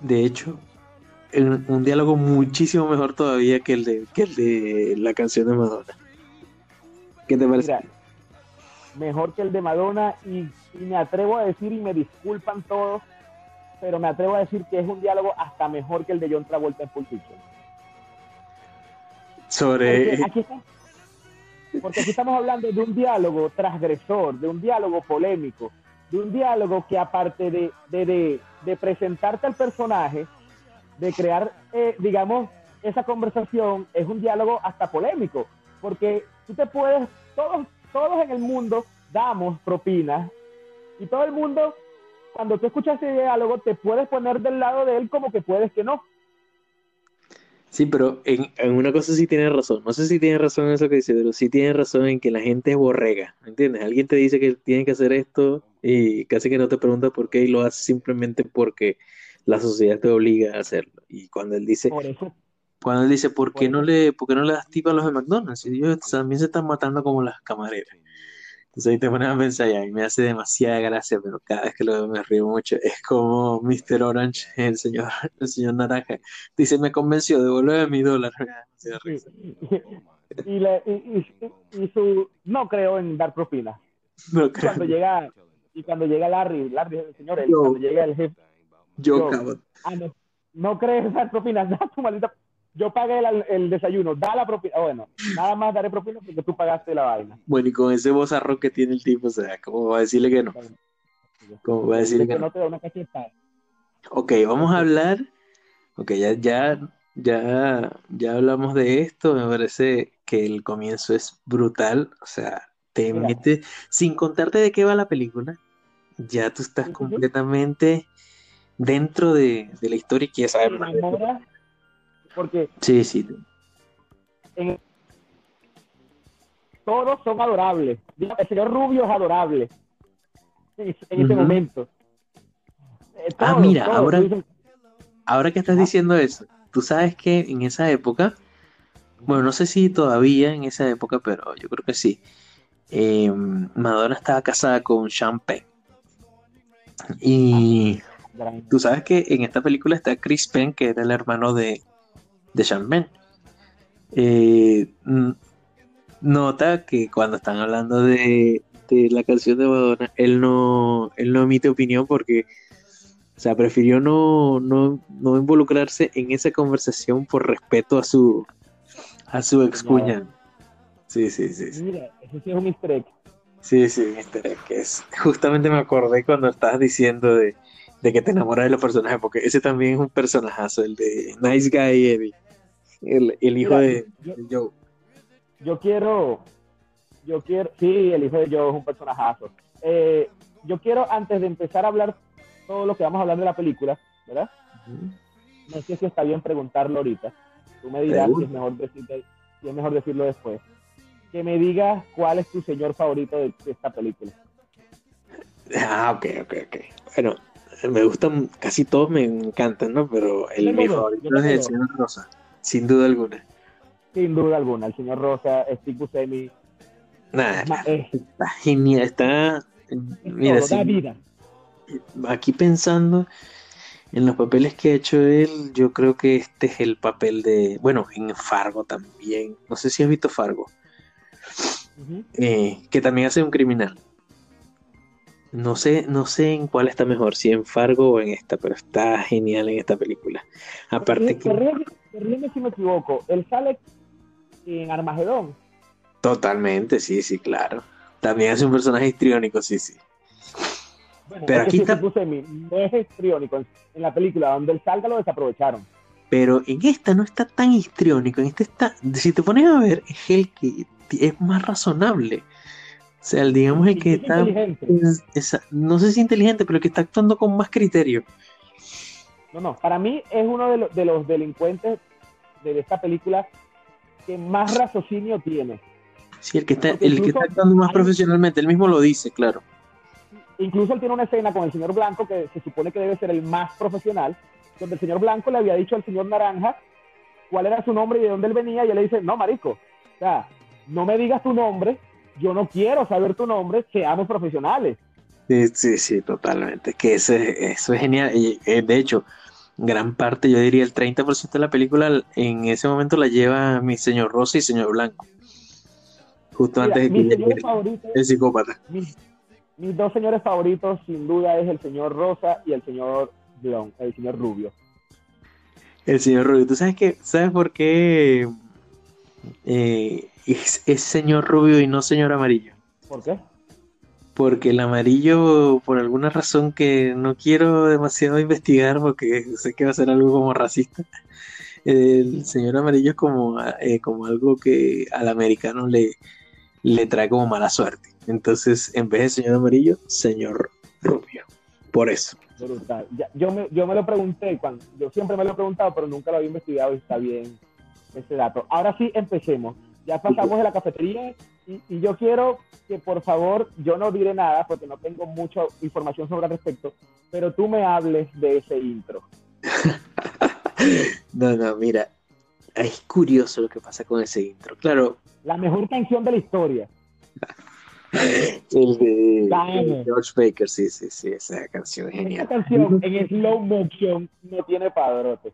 de hecho, un, un diálogo muchísimo mejor todavía que el de, que el de la canción de Madonna. ¿Qué te parece? Mira, mejor que el de Madonna y, y me atrevo a decir, y me disculpan todos, pero me atrevo a decir que es un diálogo hasta mejor que el de John Travolta en Pulp Fiction. Sobre. Porque aquí, está- porque aquí estamos hablando de un diálogo transgresor, de un diálogo polémico, de un diálogo que aparte de, de, de- de presentarte al personaje, de crear, eh, digamos, esa conversación, es un diálogo hasta polémico, porque tú te puedes, todos, todos en el mundo damos propinas y todo el mundo, cuando tú escuchas ese diálogo, te puedes poner del lado de él como que puedes que no. Sí, pero en, en una cosa sí tiene razón. No sé si tiene razón en eso que dice, pero sí tiene razón en que la gente es borrega. ¿Me entiendes? Alguien te dice que tiene que hacer esto y casi que no te pregunta por qué y lo hace simplemente porque la sociedad te obliga a hacerlo. Y cuando él dice, Por eso, cuando él dice, ¿por qué no le, por qué no le das tip a los de McDonald's? Y ellos también se están matando como las camareras. Entonces ahí te pones a pensar y a mí me hace demasiada gracia, pero cada vez que lo veo me río mucho. Es como Mr. Orange, <laughs> el señor, el señor Naranja. Dice, me convenció, devuelve mi dólar. <laughs> Y, le- y- y- y su no creo en dar propina. No creo. cuando llega y cuando llega Larry, Larry el señor, Yo. cuando llega el jefe, Yo, yo, ah, no, no crees en dar propina, <laughs> da tu maldita, yo pagué el, el desayuno, da la propina, Ah, bueno, nada más daré propina porque tú pagaste la vaina. Bueno, y con ese bozarrón que tiene el tipo, o sea, ¿cómo va a decirle que no? ¿Cómo va a decirle que que no? te da una cachetada. Ok, vamos a hablar. Ok, ya, ya, ya, ya hablamos de esto. Me parece que el comienzo es brutal. O sea, te Mira. mete, sin contarte de qué va la película, ya tú estás completamente dentro de, de la historia y quieres saber más. enamoras porque Sí, sí. en- todos son adorables. El señor Rubio es adorable en, Ujú. momento. Eh, Ah, mira, todos. ahora- Ahora que estás diciendo eso, tú sabes que en esa época, bueno, no sé si todavía en esa época, pero yo creo que sí, eh, Madonna estaba casada con Sean Penn. Y gran- tú sabes que en esta película está Chris Penn, que era el hermano de, de Penn. Eh, nota que cuando están hablando de, de la canción de Madonna, él no, él no emite opinión porque, o sea, prefirió no, no, no involucrarse en esa conversación por respeto a su, a su ex cuñado. Sí, sí, sí, sí. Mira, ese sí es un easter egg. Sí, sí. Egg, es. Justamente me acordé cuando estabas diciendo de, de que te enamoras de los personajes, porque ese también es un personajazo, el de Nice Guy Eddie, el, el hijo Mira, de, yo- de Joe. yo quiero, yo quiero, sí, el hijo de Joe es un personajazo. Eh, yo quiero, antes de empezar a hablar todo lo que vamos a hablar de la película, ¿verdad? No sé si está bien preguntarlo ahorita. Tú me dirás si es, mejor decirte- si es mejor decirlo después. Que me digas cuál es tu señor favorito de, de esta película. Ah, ok, ok, ok. Bueno, me gustan, casi todos me encantan, ¿no? Pero el mi favorito es el señor Rosa, sin duda alguna. Sin duda alguna, el señor Rosa, Steve Buscemi, Nada, está genial, está. Mira, todo, vida. aquí pensando en los papeles que ha hecho él, yo creo que este es el papel de, bueno, en Fargo también. No sé si has visto Fargo, eh, que también hace un criminal. No sé, no sé en cuál está mejor, si en Fargo o en esta, pero está genial en esta película. Aparte que Corrígeme corrígeme si me equivoco, él sale en Armagedón. totalmente, sí, sí, claro. También hace un personaje histriónico, sí, sí. Bueno, Pero es que aquí sí, está- no es histriónico. En, en la película donde él salga lo desaprovecharon. Pero en esta no está tan histriónico, en esta está, si te pones a ver, es el que es más razonable. O sea, el, digamos el que está, es- esa- no sé si inteligente, pero el que está actuando con más criterio. No, no. Para mí es uno de, los- de los delincuentes de esta película que más raciocinio tiene. Sí, el que está, Porque el que está actuando más hay- profesionalmente, él mismo lo dice, claro. Incluso él tiene una escena con el señor Blanco que se supone que debe ser el más profesional, donde el señor Blanco le había dicho al señor Naranja cuál era su nombre y de dónde él venía, y él le dice, no, marico, o sea, no me digas tu nombre, yo no quiero saber tu nombre, seamos profesionales. Sí, sí, sí, totalmente. Que ese- eso es genial. Y, eh, de hecho, gran parte, yo diría el 30% de la película en ese momento la lleva mi señor Rosa y señor Blanco. Justo Mira, antes de que señores el, psicópata. mis, mis dos señores favoritos, sin duda, es el señor Rosa y el señor Blon, el señor Rubio. El señor Rubio. ¿Tú sabes qué? ¿Sabes por qué eh, es, es señor Rubio y no señor Amarillo? ¿Por qué? Porque el amarillo, por alguna razón que no quiero demasiado investigar, porque sé que va a ser algo como racista, <laughs> el señor amarillo es como, eh, como algo que al americano le, le trae como mala suerte. Entonces, en vez de señor amarillo, señor rubio. Por eso. Brutal. Ya- yo, me, yo me lo pregunté, cuando, yo siempre me lo he preguntado, pero nunca lo había investigado y está bien ese dato. Ahora sí, empecemos. Ya pasamos de la cafetería y, y yo quiero que por favor, yo no diré nada porque no tengo mucha información sobre el respecto, pero tú me hables de ese intro. <laughs> No, no, mira, es curioso lo que pasa con ese intro. Claro, La mejor canción de la historia. <laughs> el de. George Baker, sí, sí, sí, esa canción es genial. canción en slow motion no tiene padrote.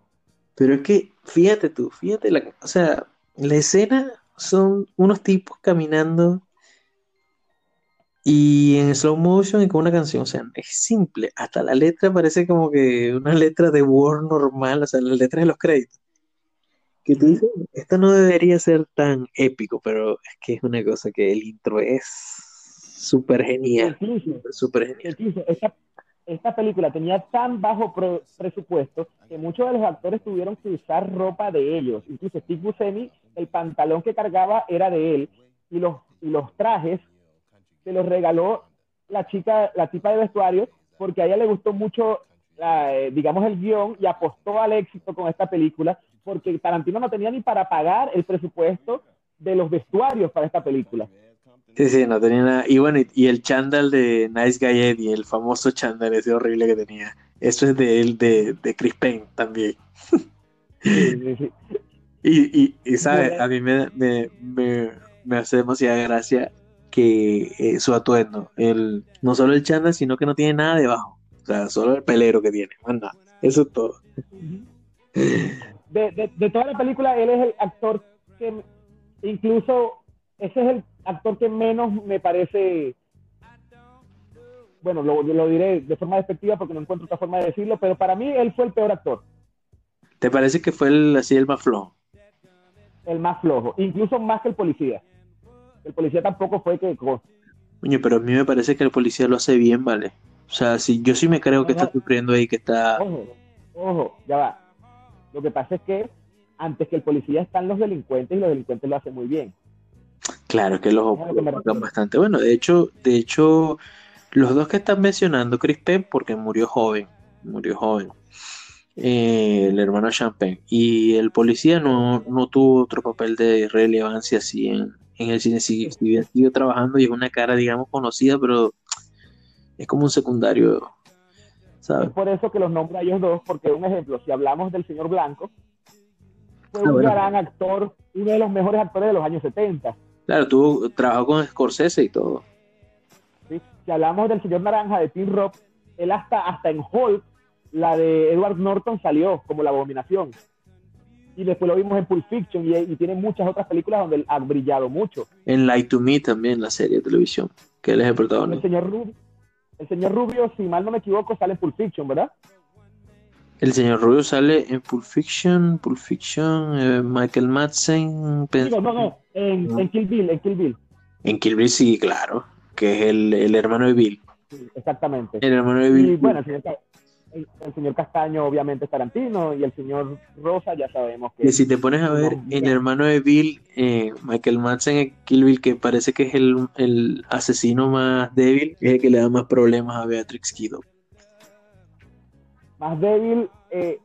Pero es que, fíjate tú, fíjate, la, o sea, la escena son unos tipos caminando y en slow motion y con una canción, o sea, es simple, hasta la letra parece como que una letra de Word normal, o sea, la letra de los créditos. Que tú dices, esto no debería ser tan épico, pero es que es una cosa que el intro es súper genial, súper genial. esta, esta película tenía tan bajo pro- presupuesto que muchos de los actores tuvieron que usar ropa de ellos. Incluso Steve Buscemi, el pantalón que cargaba era de él y los, y los trajes se los regaló la chica, la tipa de vestuario, porque a ella le gustó mucho, la, eh, digamos, el guion y apostó al éxito con esta película, porque Tarantino no tenía ni para pagar el presupuesto de los vestuarios para esta película. Sí, sí, no tenía nada. Y bueno, y, y el chándal de Nice Guy Eddie, el famoso chándal ese horrible que tenía. Eso es de él, de, de Chris Payne también. <laughs> Y, y, y ¿sabes? A mí me, me, me, me hace demasiada gracia que eh, su atuendo, el, no solo el chándal, sino que no tiene nada debajo. O sea, solo el pelero que tiene, más nada. Eso es todo. de, de, de toda la película, él es el actor que incluso ese es el actor que menos me parece, bueno, lo, lo diré de forma despectiva porque no encuentro otra forma de decirlo, pero para mí él fue el peor actor, ¿Te parece que fue el, así el más flojo? el más flojo, incluso más que el policía. El policía tampoco fue que... Coño, pero a mí me parece que el policía lo hace bien, ¿vale? O sea, sí, yo sí me creo que está sufriendo ahí, que está... Ojo, ojo, ya va. Lo que pasa es que antes que el policía están los delincuentes y los delincuentes lo hacen muy bien. Claro que los opacan bastante. Bueno, de hecho, de hecho, los dos que están mencionando, Chris Penn, porque murió joven, murió joven, eh, el hermano Champagne, y el policía no, no tuvo otro papel de relevancia así en, en el cine, si, si bien siguió trabajando y es una cara, digamos, conocida, pero es como un secundario, ¿sabes? Es por eso que los nombro a ellos dos, porque un ejemplo, si hablamos del señor Blanco, fue Ah, un bueno. gran actor, uno de los mejores actores de los años 70. Claro, tuvo, trabajó con Scorsese y todo. ¿sí? Si hablamos del señor Naranja de Tim Rock, él hasta, hasta en Hulk, la de Edward Norton salió como la abominación. Y después lo vimos en Pulp Fiction y, y tiene muchas otras películas donde él ha brillado mucho. En Light to Me también, la serie de televisión, que él es el El protagonista. señor, Rubio, el señor Rubio, si mal no me equivoco, sale en Pulp Fiction, ¿verdad? El señor Rubio sale en Pulp Fiction, Pulp Fiction, eh, Michael Madsen, Digo, no, no, en, en Kill Bill, en Kill Bill. en Kill Bill sí, claro, que es el, el hermano de Bill. Sí, exactamente. El hermano de Y Bill. bueno, el señor, Ca- el, el señor Castaño obviamente es Tarantino y el señor Rosa ya sabemos que... Que si te pones a ver, el hermano de Bill, eh, Michael Madsen en Kill Bill, que parece que es el, el asesino más débil, es el que le da más problemas a Beatrix Kiddo. más débil eh,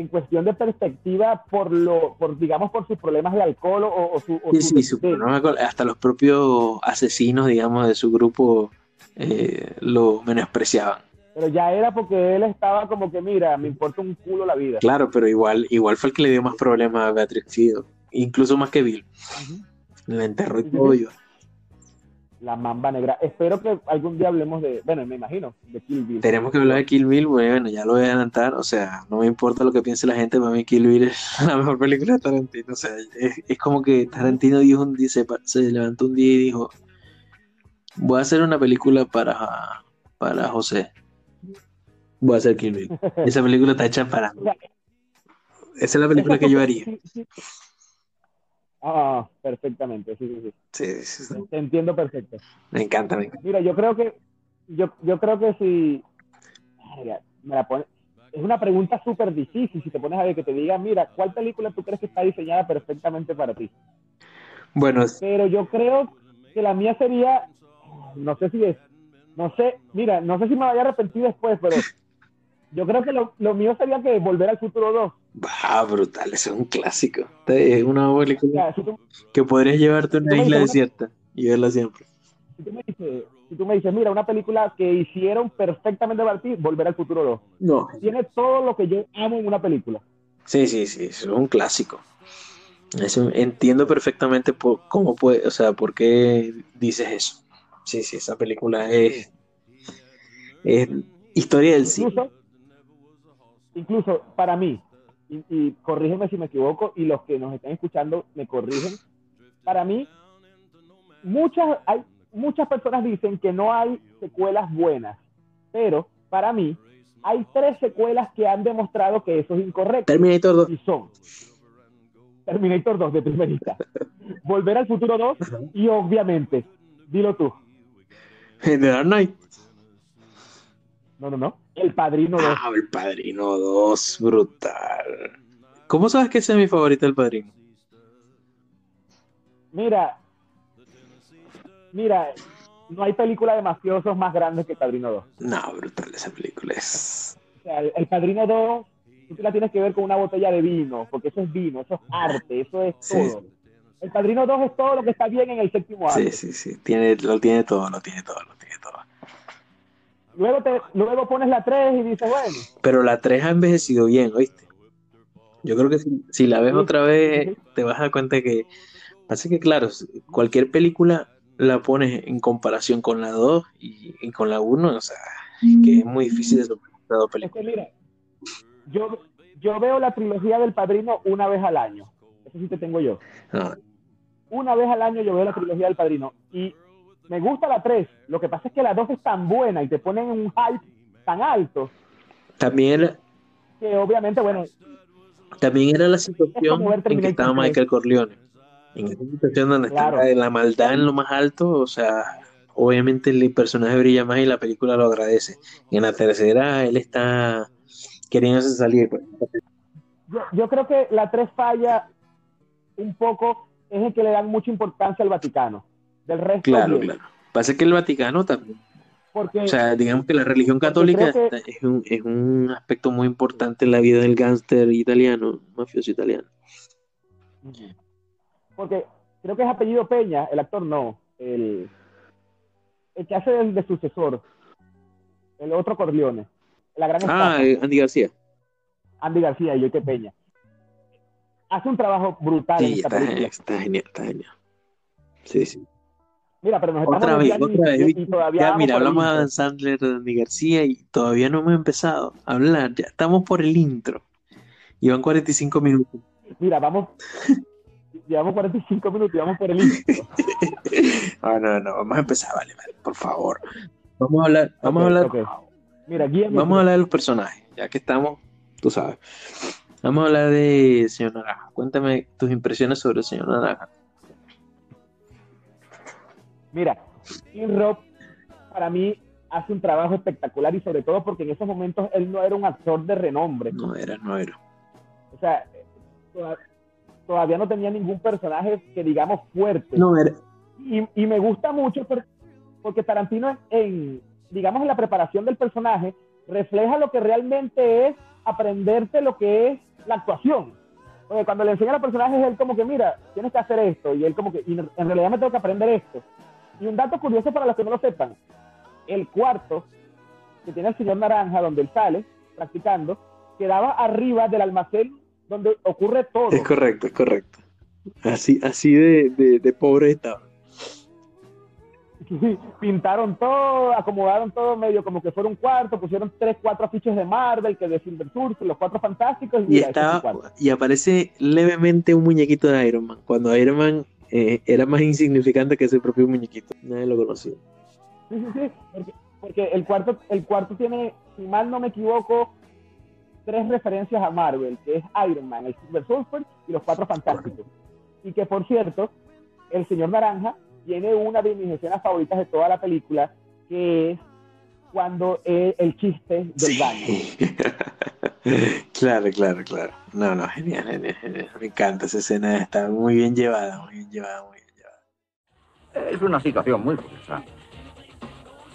en cuestión de perspectiva por lo, por digamos por sus problemas de alcohol o, o su, o Sí, su su- hasta los propios asesinos, digamos, de su grupo eh, lo menospreciaban. pero ya era porque él estaba como que mira, me importa un culo la vida. Claro, pero igual, igual fue el que le dio más problemas a Beatrix Kiddo, incluso más que Bill. La enterró y todo. yo. La mamba negra. Espero que algún día hablemos de, bueno, me imagino, de Kill Bill. Tenemos que hablar de Kill Bill, bueno, ya lo voy a adelantar, o sea, no me importa lo que piense la gente, para mí Kill Bill es <laughs> la mejor película de Tarantino, o sea, es, es como que Tarantino dijo un día, se, levantó un día y dijo, voy a hacer una película para, para José, voy a hacer Kill Bill, esa película está hecha para mí, <laughs> esa es la película que yo haría. Ah, perfectamente, sí, sí, sí. Sí, sí. Te entiendo perfecto. Me encanta, me encanta. Mira, yo creo que, yo, yo creo que si, Verga, me la pone, es una pregunta súper difícil si te pones a ver que te diga, mira, ¿cuál película tú crees que está diseñada perfectamente para ti? Bueno, Pero yo creo que la mía sería, no sé si es, no sé, mira, no sé si me vaya a arrepentir después, pero yo creo que lo, lo mío sería que Volver al Futuro 2. ah, brutal, es un clásico, es una película que podrías llevarte a una isla desierta y verla siempre. si tú me dices, si tú me dices, mira, una película que hicieron perfectamente para ti, Volver al Futuro 2. No, Tiene todo lo que yo amo en una película. Sí, sí, sí, es un clásico. Eso, entiendo perfectamente por, cómo puede, o sea, por qué dices eso. Sí, sí, esa película es, es historia del cine. Incluso, incluso para mí, y, y corrígeme si me equivoco, y los que nos están escuchando me corrigen, para mí, muchas, hay, muchas personas dicen que no hay secuelas buenas, pero para mí hay tres secuelas que han demostrado que eso es incorrecto. Terminator 2. Y son Terminator 2 de primerita, <laughs> Volver al Futuro 2 y obviamente, dilo tú, The Dark Knight. No, no, no, El Padrino 2. Ah, El Padrino 2, brutal. ¿Cómo sabes que ese es mi favorito, El Padrino? Mira, mira, no hay película de mafiosos más grande que El Padrino 2. No, brutal, esa película es... O sea, el, El Padrino 2, tú te la tienes que ver con una botella de vino, porque eso es vino, eso es arte, eso es Sí. todo. El Padrino 2 es todo lo que está bien en el séptimo arte. Sí, sí, sí, tiene, lo tiene todo, lo tiene todo, lo tiene todo. Luego, te, luego pones la 3 y dices, bueno, Pero la 3 ha envejecido bien, ¿oíste? Yo creo que si, si la ves Sí, otra vez, te vas a dar cuenta que... Pasa que, claro, cualquier película la pones en comparación con la 2 y, y con la 1, o sea, que es muy difícil de superar las dos es películas. que mira, yo, yo veo la trilogía del Padrino una vez al año. Eso sí te tengo yo. No, una vez al año yo veo la trilogía del Padrino y me gusta la 3. Lo que pasa es que la 2 es tan buena y te ponen un hype tan alto también, era, que obviamente, bueno, también era la situación en que estaba 3. Michael Corleone. En esa situación donde Claro. está la maldad en lo más alto, o sea, obviamente el personaje brilla más y la película lo agradece. Y en la tercera, él está queriéndose salir. pues. yo, yo creo que la 3 falla un poco es el que le dan mucha importancia al Vaticano. Del resto, Claro, bien. claro. Pasa que el Vaticano también. Porque, O sea, digamos que la religión católica que- es, un, es un aspecto muy importante en la vida del gángster italiano, mafioso italiano. porque creo que es apellido Peña, el actor no, el, el que hace de, de sucesor, el otro Corleone, la gran Ah, estafa, eh, Andy García. Andy García y Yoke Peña. Hace un trabajo brutal en Sí, esta está, película. está genial, está genial. Sí, sí. Mira, pero nos estamos Otra vez, otra vez. y, Ya, mira, hablamos de. Adam Sandler, de Andy García y todavía no hemos empezado a hablar. Ya estamos por el intro. Y van 45 minutos. Mira, vamos, <laughs> llevamos 45 minutos y vamos por el intro. <laughs> Ah, no, no, vamos a empezar, vale, vale, por favor. Vamos a hablar, vamos a hablar. Mira, guíame. vamos a hablar de los personajes, ya que estamos, tú sabes. Vamos a hablar de Señor Naranja. Cuéntame tus impresiones sobre el Señor Naranja. Mira, Tim Roth para mí hace un trabajo espectacular y sobre todo porque en esos momentos él no era un actor de renombre. No era, no era. O sea, toda- todavía no tenía ningún personaje que digamos fuerte. No era. Y, y me gusta mucho por- porque Tarantino en, digamos, en la preparación del personaje refleja lo que realmente es aprenderte lo que es la actuación. Porque cuando le enseña a los personajes, él como que, mira, tienes que hacer esto, y él como que, y en realidad me tengo que aprender esto. Y un dato curioso para los que no lo sepan, el cuarto que tiene el señor Naranja, donde él sale practicando, quedaba arriba del almacén donde ocurre todo. Es correcto, es correcto. Así, así de, de, de pobre estaba. pintaron todo, acomodaron todo medio como que fuera un cuarto, pusieron tres, cuatro afiches de Marvel, que de Silver Surfer, los cuatro fantásticos, y, Y mira, es y aparece levemente un muñequito de Iron Man. Cuando Iron Man eh, era más insignificante que ese propio muñequito. Nadie lo conocía. Sí, sí, sí, porque, el cuarto, el cuarto tiene, si mal no me equivoco, tres referencias a Marvel, que es Iron Man, el Silver Surfer y los cuatro fantásticos. Y que por cierto, el señor Naranja tiene una de mis escenas favoritas de toda la película, que es cuando el chiste del baño. <laughs> Claro, claro, claro. No, no, genial, genial, genial. Me encanta esa escena, está muy bien llevada, muy bien llevada, muy bien llevada. Es una situación muy curiosa.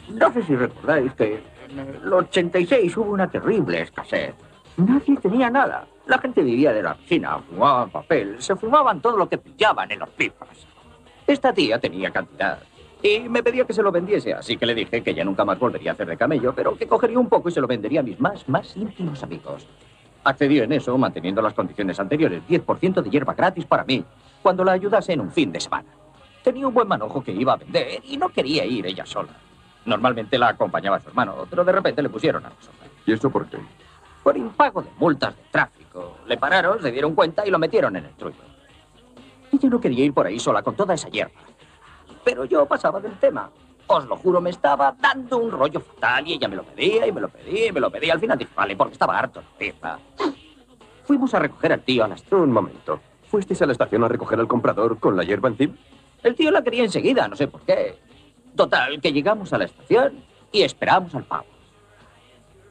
No sé si recordáis que en el 86 hubo una terrible escasez. Nadie tenía nada. La gente vivía de la piscina, fumaban papel, se fumaban todo lo que pillaban en los pipas. Esta tía tenía cantidad y me pedía que se lo vendiese, así que le dije que ya nunca más volvería a hacer de camello, pero que cogería un poco y se lo vendería a mis más, más íntimos amigos. Accedió en eso, manteniendo las condiciones anteriores, 10% de hierba gratis para mí, cuando la ayudase en un fin de semana. Tenía un buen manojo que iba a vender y no quería ir ella sola. Normalmente la acompañaba su hermano, pero de repente le pusieron a nosotros. ¿Y eso por qué? Por impago de multas de tráfico. Le pararon, se dieron cuenta y lo metieron en el trullo. Ella no quería ir por ahí sola con toda esa hierba. Pero yo pasaba del tema. Os lo juro, me estaba dando un rollo fatal y ella me lo pedía y me lo pedía y me lo pedía. Al final dije, vale, porque estaba harto de pipa. Fuimos a recoger al tío a las... Un momento. ¿Fuisteis a la estación a recoger al comprador con la hierba encima? El tío la quería enseguida, no sé por qué. Total, que llegamos a la estación y esperamos al pavo.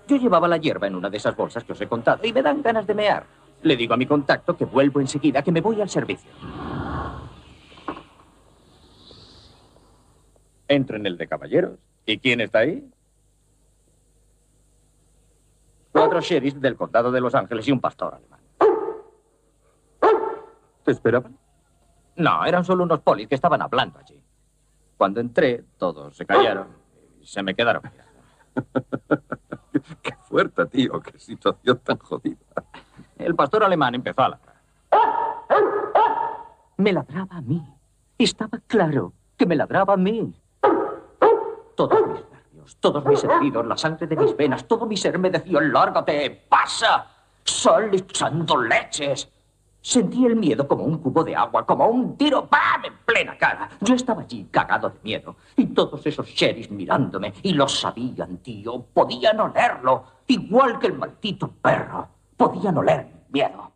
Yo llevaba la hierba en una de esas bolsas que os he contado y me dan ganas de mear. Le digo a mi contacto que vuelvo enseguida, que me voy al servicio. Entro en el de caballeros. ¿Y quién está ahí? Cuatro sheriffs del condado de Los Ángeles y un pastor alemán. ¿Te esperaban? No, eran solo unos polis que estaban hablando allí. Cuando entré, todos se callaron y se me quedaron. <laughs> Qué fuerte, tío. Qué situación tan jodida. El pastor alemán empezó a ladrar. Me ladraba a mí. Estaba claro que me ladraba a mí. Todos mis nervios, todos mis sentidos, la sangre de mis venas, todo mi ser me decía, lárgate, pasa, sal echando leches. Sentí el miedo como un cubo de agua, como un tiro, ¡pam! en plena cara. Yo estaba allí cagado de miedo y todos esos sheriffs mirándome y lo sabían, tío, podían olerlo, igual que el maldito perro. Podían oler mi miedo.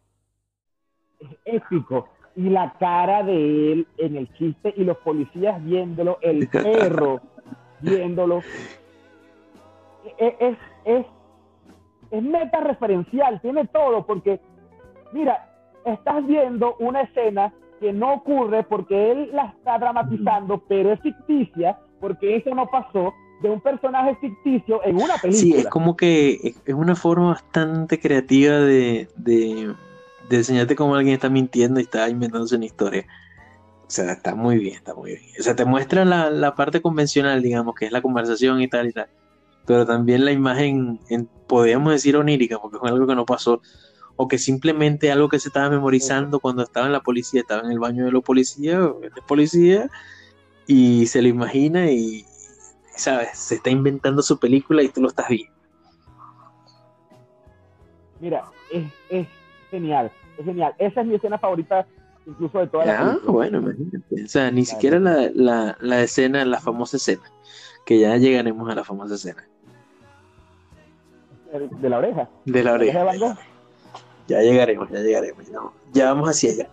épico. Y la cara de él en el chiste y los policías viéndolo, el <laughs> perro viéndolo. Es, es, es, es meta referencial, tiene todo, porque, mira, estás viendo una escena que no ocurre porque él la está dramatizando, pero es ficticia, porque eso no pasó de un personaje ficticio en una película. Sí, es como que es es una forma bastante creativa de, de, de enseñarte cómo alguien está mintiendo y está inventándose una historia. O sea, está muy bien, está muy bien. O sea, te muestra la, la parte convencional, digamos, que es la conversación y tal y tal. Pero también la imagen, en, podríamos decir onírica, porque es algo que no pasó. O que simplemente algo que se estaba memorizando cuando estaba en la policía, estaba en el baño de los policías, de policía, y se lo imagina y, ¿sabes? Se está inventando su película y tú lo estás viendo. Mira, es, es genial, es genial. Esa es mi escena favorita, incluso de toda la Ah, película. bueno, imagínate. O sea, ni siquiera la, la, la escena, la famosa escena. Que ya llegaremos a la famosa escena. De la oreja. De la oreja. Ya llegaremos, ya llegaremos. Ya, ya vamos hacia allá.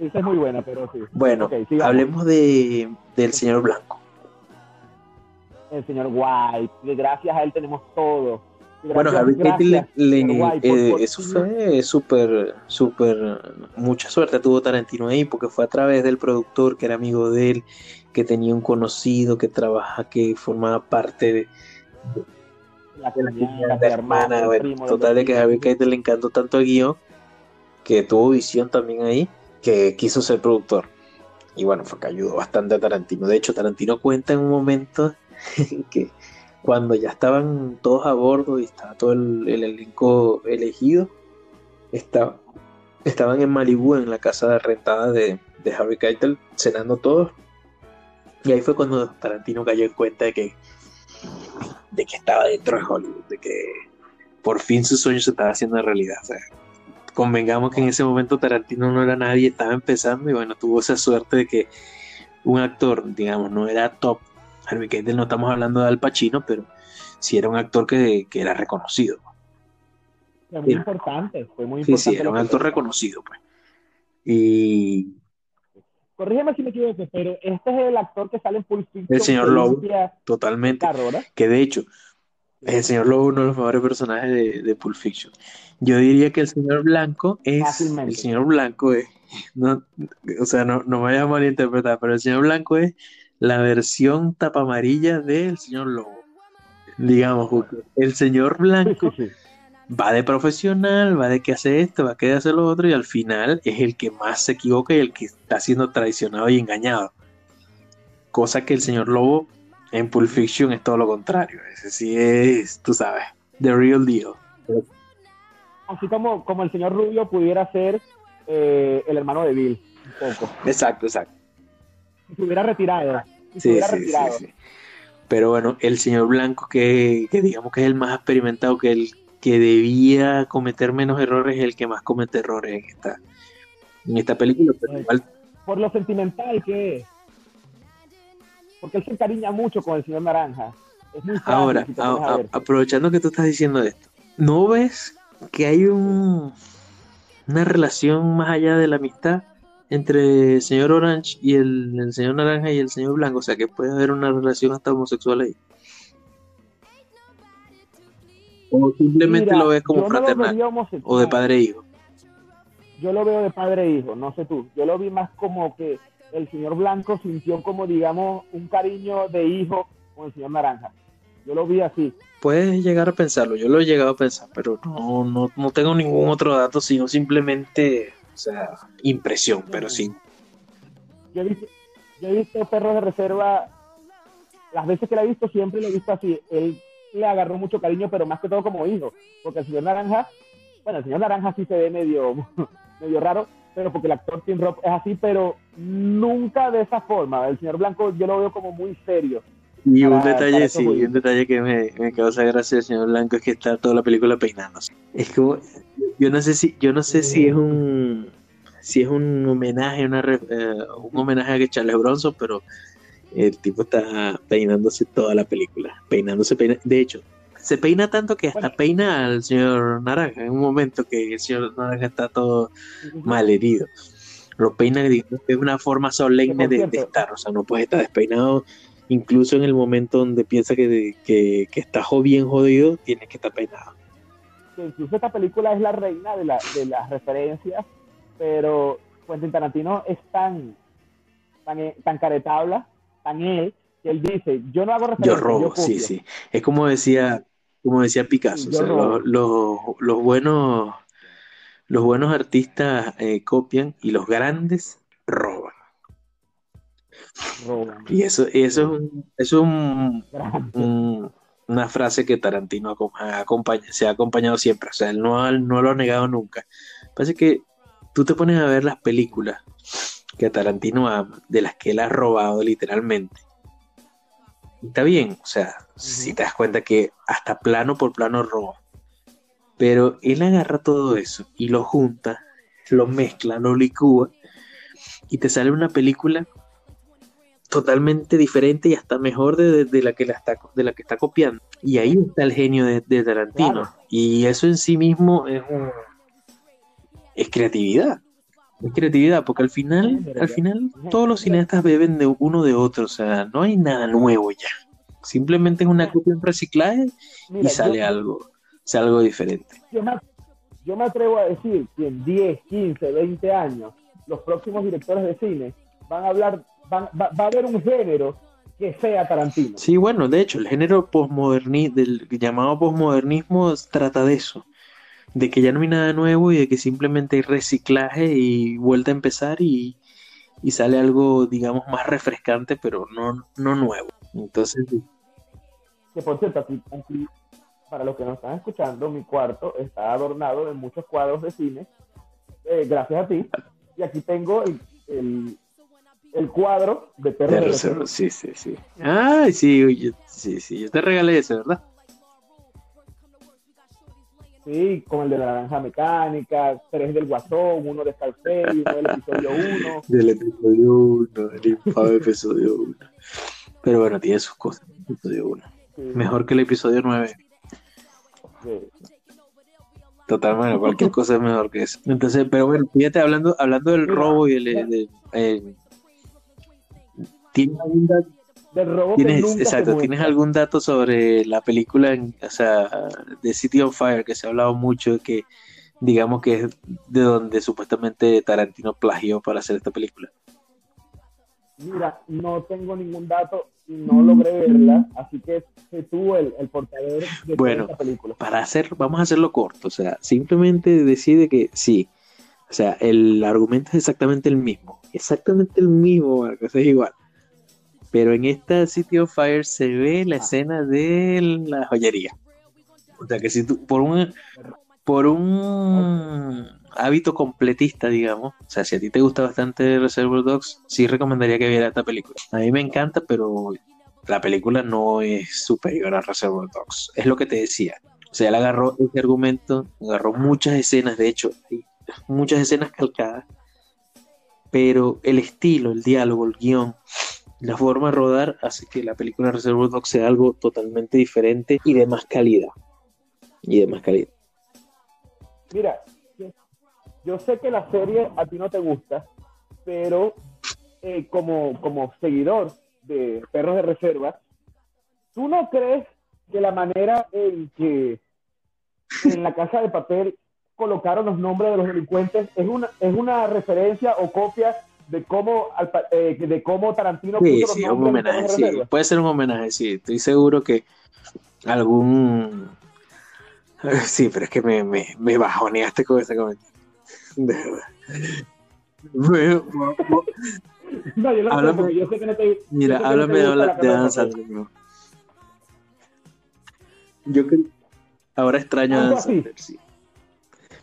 Esa es muy buena, pero sí. Bueno, hablemos de, del señor Blanco. el señor White, gracias a él tenemos todo. Bueno, Harvey Keitel, eh, eso fue súper, súper, mucha suerte tuvo Tarantino ahí, porque fue a través del productor que era amigo de él, que tenía un conocido que trabaja, que formaba parte de, la de la comunidad el hermana, bueno, total de que vecino. Harvey Keitel le encantó tanto el guion, que tuvo visión también ahí, que quiso ser productor. Y bueno, fue que ayudó bastante a Tarantino. De hecho, Tarantino cuenta en un momento <laughs> que cuando ya estaban todos a bordo y estaba todo el, el elenco elegido, estaba- estaban en Malibú, en la casa rentada de, de Harvey Keitel, cenando todos. Y ahí fue cuando Tarantino cayó en cuenta de que, de que estaba dentro de Hollywood, de que por fin su sueño se estaba haciendo realidad. O sea, convengamos que en ese momento Tarantino no era nadie, estaba empezando y bueno, tuvo esa suerte de que un actor, digamos, no era top. Harvey Keitel no estamos hablando de Al Pacino, pero sí era un actor que, que era reconocido. Fue muy Sí. importante, fue muy Sí, importante. sí, era lo un actor reconocido, pues. Y Corrígeme si me equivoco, pero este es el actor que sale en Pulp Fiction. el señor Lobo, totalmente. carro. Que de hecho, el señor Lobo es uno de los mejores personajes de, de Pulp Fiction. Yo diría que el señor Blanco es. Fácilmente. El señor Blanco es. <laughs> No, o sea, no, no me vaya a malinterpretar, pero el señor Blanco es la versión tapa amarilla del señor Lobo. Digamos, el señor Blanco <laughs> va de profesional, va de que hace esto, va que hace lo otro, y al final es el que más se equivoca y el que está siendo traicionado y engañado. Cosa que el señor Lobo en Pulp Fiction es todo lo contrario. Ese sí es, tú sabes, the real deal. Así como, como el señor Rubio pudiera ser eh, el hermano de Bill, un poco. Exacto, exacto. Se hubiera retirado. Si se Sí, hubiera sí, retirado. sí. Pero bueno, el señor Blanco, que, que digamos que es el más experimentado, que el que debía cometer menos errores, es el que más comete errores en esta, en esta película. Pero igual Por lo sentimental que es. Porque él se encariña mucho con el señor Naranja. Es muy Ahora, si a- a aprovechando que tú estás diciendo esto, ¿no ves que hay un, una relación más allá de la amistad entre el señor Orange y el, el señor Naranja y el señor Blanco? O sea, que puede haber una relación hasta homosexual ahí. O simplemente Mira, lo ves como no fraternal homosexual. o de padre e hijo. Yo lo veo de padre e hijo, no sé tú. Yo lo vi más como que el señor Blanco sintió como, digamos, un cariño de hijo con el señor Naranja. Yo lo vi así. Puedes llegar a pensarlo, yo lo he llegado a pensar, pero no, no, no tengo ningún otro dato, sino simplemente, o sea, impresión, pero sí. Yo he visto, yo he visto perros de reserva, las veces que la he visto siempre lo he visto así. Él le agarró mucho cariño, pero más que todo como hijo. Porque el señor Naranja, bueno, el señor Naranja sí se ve medio, <laughs> medio raro, pero porque el actor Tim Roth es así, pero nunca de esa forma. El señor Blanco yo lo veo como muy serio. Y un detalle, sí, un detalle que me, me causa gracia del señor Blanco es que está toda la película peinándose. Es como, yo no sé si, yo no sé si es un, si es un homenaje, una eh, un homenaje a Charles Bronson, pero el tipo está peinándose toda la película, peinándose, peina- de hecho, se peina tanto que hasta peina al señor Naranja en un momento que el señor Naranja está todo mal herido. Lo peina digamos, es una forma solemne de, de estar, o sea, no puede estar despeinado incluso en el momento donde piensa que, que, que está bien jodido, tiene que estar peinado. incluso esta película es la reina de, la- de las referencias, pero Quentin Tarantino es tan, tan, eh, tan caretabla, tan él, que él dice, yo no hago Yo referencias, robo, copio". sí, sí. Es como decía, como decía Picasso, o Yo sea, robo. los, los- los buenos, los buenos artistas eh, copian y los grandes roban. Y eso, y eso es, un- eso es un- un- una frase que Tarantino acompaña- se ha acompañado siempre. O sea, él no, no lo ha negado nunca. Parece que tú te pones a ver las películas que Tarantino ama, de las que él ha robado literalmente. Y Está bien, o sea, si te das cuenta que hasta plano por plano roba. Pero él agarra todo eso y lo junta, lo mezcla, lo licúa y te sale una película totalmente diferente y hasta mejor de, de- de la que la está de la que está copiando. Y ahí está el genio de, de Tarantino. Y eso en sí mismo es un- es creatividad. Es creatividad porque al final al final todos los cineastas beben de uno de otro o sea no hay nada nuevo ya. Simplemente es una copia, un reciclaje y sale yo- algo, sale algo diferente. Yo me, yo me atrevo a decir que en 10, 15, 20 años, los próximos directores de cine van a hablar, va, va a haber un género que sea Tarantino. Sí, bueno, de hecho, el género postmoderni del llamado posmodernismo trata de eso, de que ya no hay nada nuevo y de que simplemente hay reciclaje y vuelta a empezar y, y sale algo, digamos, más refrescante, pero no, no nuevo. Entonces, Que por cierto, aquí, aquí, para los que nos están escuchando, mi cuarto está adornado de muchos cuadros de cine, eh, gracias a ti. Y aquí tengo el, el, el cuadro de Perros de reserva, sí, sí, sí. Ay, sí, yo, sí, sí, yo te regalé ese, ¿verdad? Sí, con el de la naranja mecánica, tres del Guasón, uno de Scarface, uno del episodio 1. <laughs> Del episodio 1, el infame episodio 1. Pero bueno, tiene sus cosas, el episodio 1. Mejor que el episodio 9. Total, bueno, cualquier cosa es mejor que eso. Entonces, pero bueno, fíjate, hablando, hablando del robo y el... el- el- ¿Tienes algún dato? Del robo que ¿Tienes, nunca se exacto. ¿tienes algún dato sobre la película, en- o sea, de City on Fire, que se ha hablado mucho, que digamos que es de donde supuestamente Tarantino plagió para hacer esta película? Mira, no tengo ningún dato y no logré verla, así que sé tú el, el portador de Bueno, esta película. para hacer, vamos a hacerlo corto, o sea, simplemente decide que sí, o sea, el argumento es exactamente el mismo, exactamente el mismo, Marco, es igual. Pero en esta City of Fire se ve la escena de la joyería. O sea, que si tú, por un, por un hábito completista, digamos, o sea, si a ti te gusta bastante Reservoir Dogs, sí recomendaría que viera esta película. A mí me encanta, pero la película no es superior a Reservoir Dogs. Es lo que te decía. O sea, él agarró ese argumento, agarró muchas escenas, de hecho, hay muchas escenas calcadas, pero el estilo, el diálogo, el guion, la forma de rodar hace que la película Reservoir Dogs sea algo totalmente diferente y de más calidad. Y de más calidad. Mira, yo- sé que la serie a ti no te gusta, pero eh, como, como seguidor de Perros de Reserva, ¿tú no crees que la manera en que en la casa de papel colocaron los nombres de los delincuentes es una, es una referencia o copia de cómo, eh, de cómo Tarantino Sí, puso los sí, un homenaje, sí. Puede ser un homenaje, sí. Estoy seguro que algún... Sí, pero es que me, me, me bajoneaste con ese comentario. De verdad. Me- <laughs> No, yo lo sé, Háblame- porque yo sé que no te yo Mira, no te háblame de, la de Adam. Sandler. bro. Yo que ahora extraño a Adam así. Sandler, sí.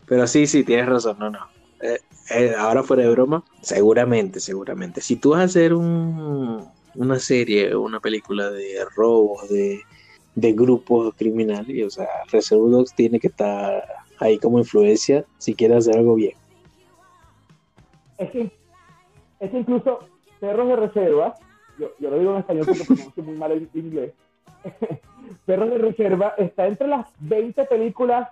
Pero sí, sí, tienes razón, no, no. Eh, eh, ahora fuera de broma, seguramente, seguramente. Si tú vas a hacer un, una serie o una película de robos, de, grupos criminales, o sea, Reservoir Dogs tiene que estar ahí como influencia si quieres hacer algo bien. es que, es que incluso Perros de Reserva, yo, yo lo digo en español porque pronuncio muy mal el inglés, <laughs> Perros de Reserva está entre las 20 películas,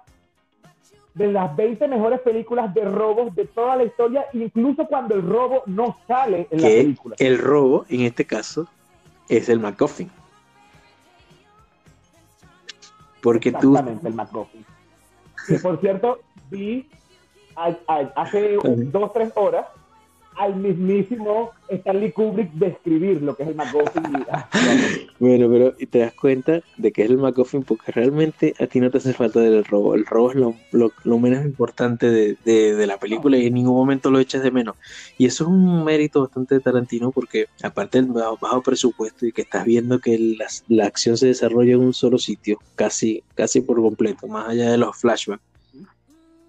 de las 20 mejores películas de robos de toda la historia, incluso cuando el robo no sale en la película. el robo, en este caso, es el MacGuffin. Porque tú, Exactamente, el McGuffin. Que por cierto, vi a- a- hace dos, tres horas al mismísimo Stanley Kubrick describir lo que es el McGuffin. y- ah, <laughs> Bueno, pero y te das cuenta de que es el MacGuffin porque realmente a ti no te hace falta del robo. El robo es lo, lo- lo menos importante de, de- de la película y en ningún momento lo echas de menos. Y eso es un mérito bastante de Tarantino porque aparte del bajo, bajo presupuesto y que estás viendo que la, la acción se desarrolla en un solo sitio, casi, casi por completo, más allá de los flashbacks.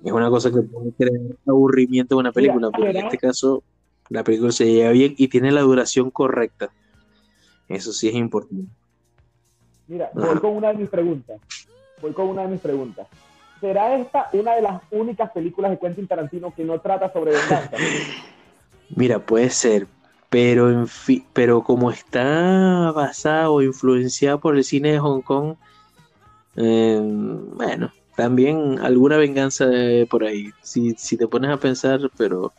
Es una cosa que puede crear aburrimiento en una película, pero en este caso la película se lleva bien y tiene la duración correcta. Eso sí es importante. Mira, voy con una de mis preguntas. Voy con una de mis preguntas. ¿Será esta una de las únicas películas de Quentin Tarantino que no trata sobre venganza? <laughs> Mira, puede ser, pero en fi- pero como está basada o influenciada por el cine de Hong Kong, eh, bueno, también alguna venganza por ahí. Si, si te pones a pensar, pero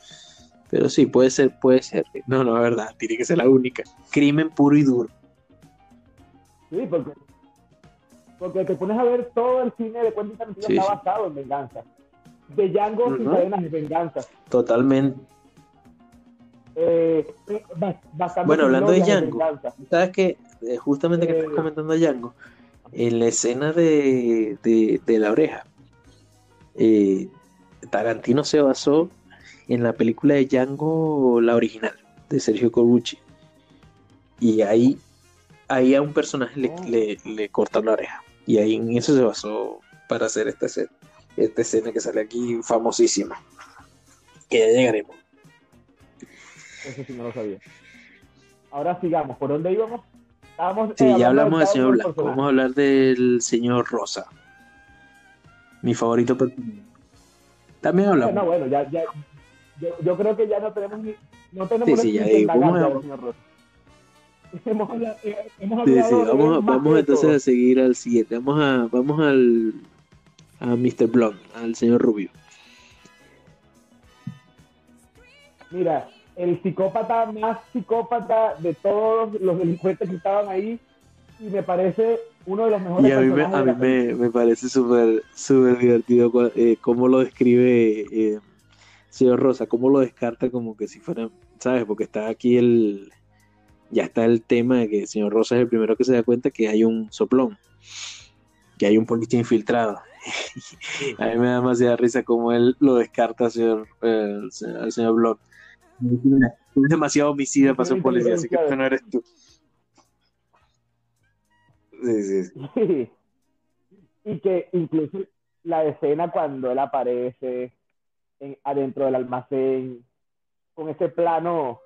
pero sí, puede ser, puede ser. No, no, la verdad, tiene que ser la única. Crimen puro y duro. Sí, porque, porque te pones a ver todo el cine de Quentin Tarantino Sí, está sí. basado en venganza. De Django sin cadenas es venganza. Totalmente. Eh, eh, Bueno, hablando de es Django. ¿sabes qué? Eh, justamente que estás comentando a Django, en la escena de, de, de la oreja, eh, Tarantino se basó en la película de Django, la original, de Sergio Corbucci. Y ahí, ahí a un personaje le, le, le cortan la oreja. Y ahí en eso se basó para hacer esta escena, esta escena que sale aquí famosísima. Que ya llegaremos. Eso <laughs> sí no lo sabía. Ahora sigamos. ¿Por dónde íbamos? Estábamos, Sí, eh, ya hablamos del señor Blanco. Vamos a hablar del señor Rosa. Mi favorito. También hablamos. No, bueno, ya, ya, yo, yo creo que ya no tenemos ni, no tenemos Sí, sí, ya digo, vamos a- señor Rosa. <laughs> Hemos hablado, eh, hemos Sí, hablado sí, él vamos, vamos entonces todo. a seguir al siguiente. Vamos a, vamos al a Mr. Blonde, al señor Rubio. Mira, el psicópata más psicópata de todos los delincuentes que estaban ahí y me parece uno de los mejores Y a mí me, a mí me, me parece súper súper divertido eh, cómo lo describe eh, señor Rosa, cómo lo descarta como que si fuera, ¿sabes? Porque está aquí el, ya está el tema de que el señor Rosa es el primero que se da cuenta que hay un soplón, que hay un policía infiltrado. <laughs> a mí me da demasiada risa cómo él lo descarta al señor, eh, al se- al señor Blond. Es demasiado homicida para ser policía, así que este no eres tú. Sí, sí. Sí. <laughs> Y que incluso la escena cuando él aparece en- adentro del almacén con ese plano,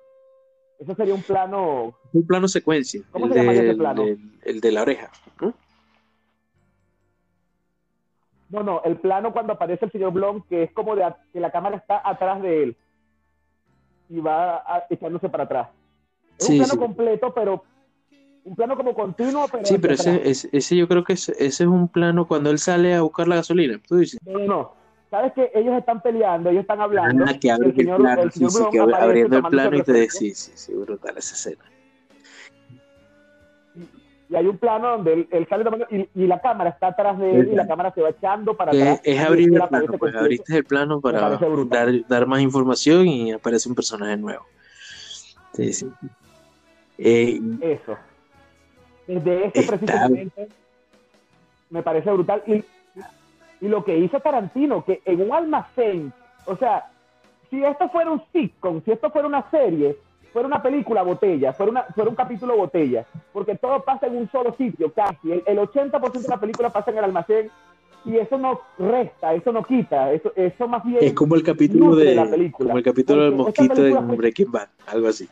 eso sería un plano, Un plano secuencia, ¿Cómo el, se llama ese plano? el de la oreja. ¿no? no, no, el plano cuando aparece el señor Blom, que es como de a- que la cámara está atrás de él y va a- echándose para atrás. Es Sí, un plano sí. completo, pero un plano como continuo, pero Sí, pero ese, ese, ese yo creo que ese, ese es un plano cuando él sale a buscar la gasolina. Tú dices. No, no. Sabes que ellos están peleando, ellos están hablando. Ah, que abre el el señor, plano, el sí, señor sí, que abriendo el plano y te refresco. sí, sí, sí, brutal esa escena. y hay un plano donde él, él sale tomando y, y la cámara está atrás de él y la cámara se va echando para Es, atrás. es abrir él el plano, pues abriste el plano para dar, dar más información y aparece un personaje nuevo. Sí, sí. Eh, Eso. Desde este Está- precisamente me parece brutal. Y, y lo que hizo Tarantino, que en un almacén, o sea, si esto fuera un sitcom, si esto fuera una serie, fuera una película botella, fuera, una, fuera un capítulo botella, porque todo pasa en un solo sitio, casi. El, el 80% de la película pasa en el almacén y eso no resta, eso no quita, eso, eso más bien es como el capítulo de la película. como el capítulo del Porque mosquito en fue- Breaking Bad, algo así.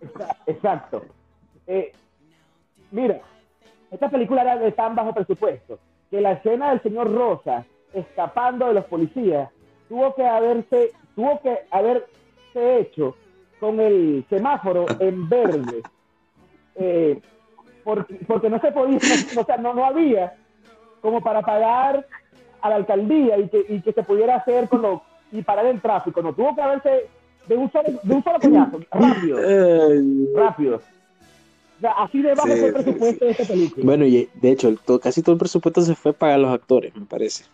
Exa- Exacto. Eh, mira, esta película era de tan bajo presupuesto que la escena del señor Rosa escapando de los policías tuvo que haberse, tuvo que haberse hecho con el semáforo en verde. Eh, porque, porque no se podía, <laughs> o sea, no, no había como para pagar a la alcaldía y que, y que se pudiera hacer con lo, y parar el tráfico. No tuvo que haberse de un solo, de un solo coñazo, rápido, rápido. Sea, así de bajo Sí, fue el sí, presupuesto de esta película. Bueno, y de hecho, el casi todo el presupuesto se fue para los actores, me parece.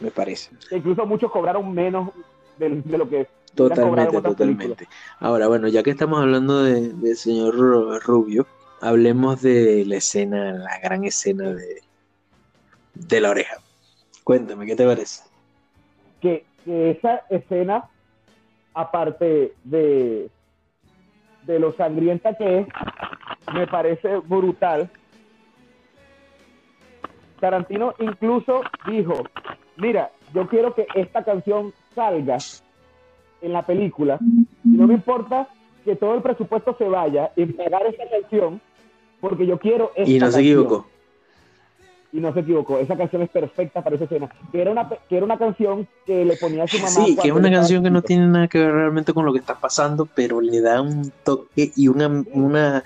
Me parece. Incluso muchos cobraron menos de, de lo que Totalmente, totalmente. Ahora, bueno, ya que estamos hablando de- del señor Ru- Rubio, hablemos de la escena, la gran escena de, de la oreja. Cuéntame, ¿qué te parece? que, que esa escena, aparte de, de lo sangrienta que es, me parece brutal. Tarantino incluso dijo, mira, yo quiero que esta canción salga en la película y no me importa que todo el presupuesto se vaya en pagar esta canción porque yo quiero esta Y no se canción". equivocó. Y no se equivocó. Esa canción es perfecta para esa escena. Que era una, que era una canción que le ponía a su mamá. Sí, que es una canción que no tiene nada que ver realmente con lo que está pasando, pero le da un toque y una, una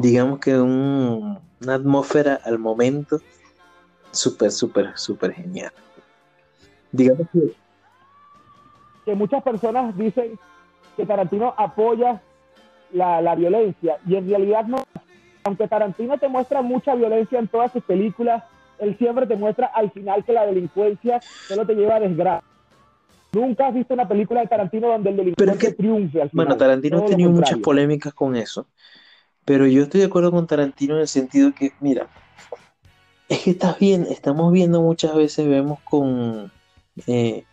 digamos que un- una atmósfera al momento súper, súper, súper genial. Digamos que Que muchas personas dicen que Tarantino apoya la, la violencia y en realidad no. Aunque Tarantino te muestra mucha violencia en todas sus películas, él siempre te muestra al final que la delincuencia solo te lleva a desgracia. Nunca has visto una película de Tarantino donde el delincuente triunfe al final. Bueno, Tarantino ha Todo tenido muchas polémicas con eso, pero yo estoy de acuerdo con Tarantino en el sentido que, mira, es que estás bien, estamos viendo muchas veces, vemos con eh,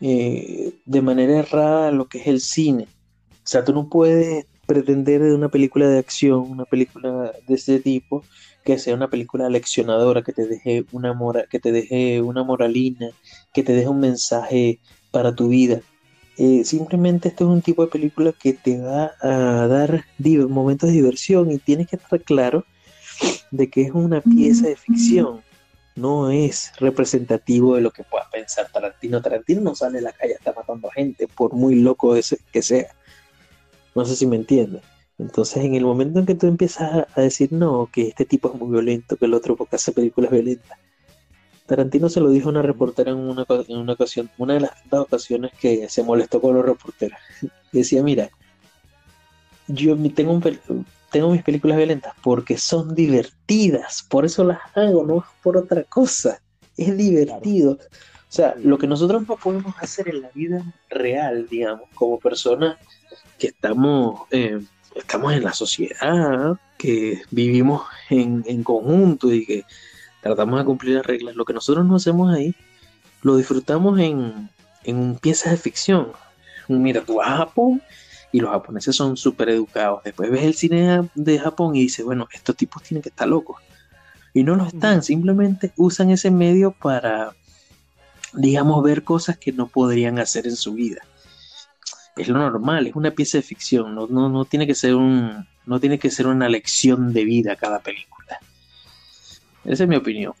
eh, de manera errada lo que es el cine. O sea, tú no puedes pretender de una película de acción, una película de ese tipo, que sea una película leccionadora, que te deje una mora, que te deje una moralina, que te deje un mensaje para tu vida. Eh, simplemente este es un tipo de película que te va a dar momentos de diversión y tienes que estar claro de que es una pieza de ficción, no es representativo de lo que pueda pensar Tarantino. Tarantino no sale a la calle, está matando a gente, por muy loco ese- que sea. No sé si me entiendes. Entonces, en el momento en que tú empiezas a- decir, no, que este tipo es muy violento, que el otro porque hace películas violentas. Tarantino se lo dijo a una reportera en una, en una ocasión, una de las tantas ocasiones que se molestó con los reporteros. <laughs> Decía, mira, yo tengo mis películas violentas porque son divertidas, por eso las hago, no es por otra cosa, es divertido. O sea, lo que nosotros no podemos hacer en la vida real, digamos, como personas que estamos, eh, estamos en la sociedad, que vivimos en, en conjunto y que tratamos de cumplir las reglas, lo que nosotros no hacemos ahí, lo disfrutamos en, en piezas de ficción. Mira, tú vas a Japón y los japoneses son súper educados. Después ves el cine de Japón y dices, bueno, estos tipos tienen que estar locos. Y no lo están, simplemente usan ese medio para, digamos, ver cosas que no podrían hacer en su vida. Es lo normal, es una pieza de ficción, no, no, no tiene que ser un, no tiene que ser una lección de vida cada película. Esa es mi opinión.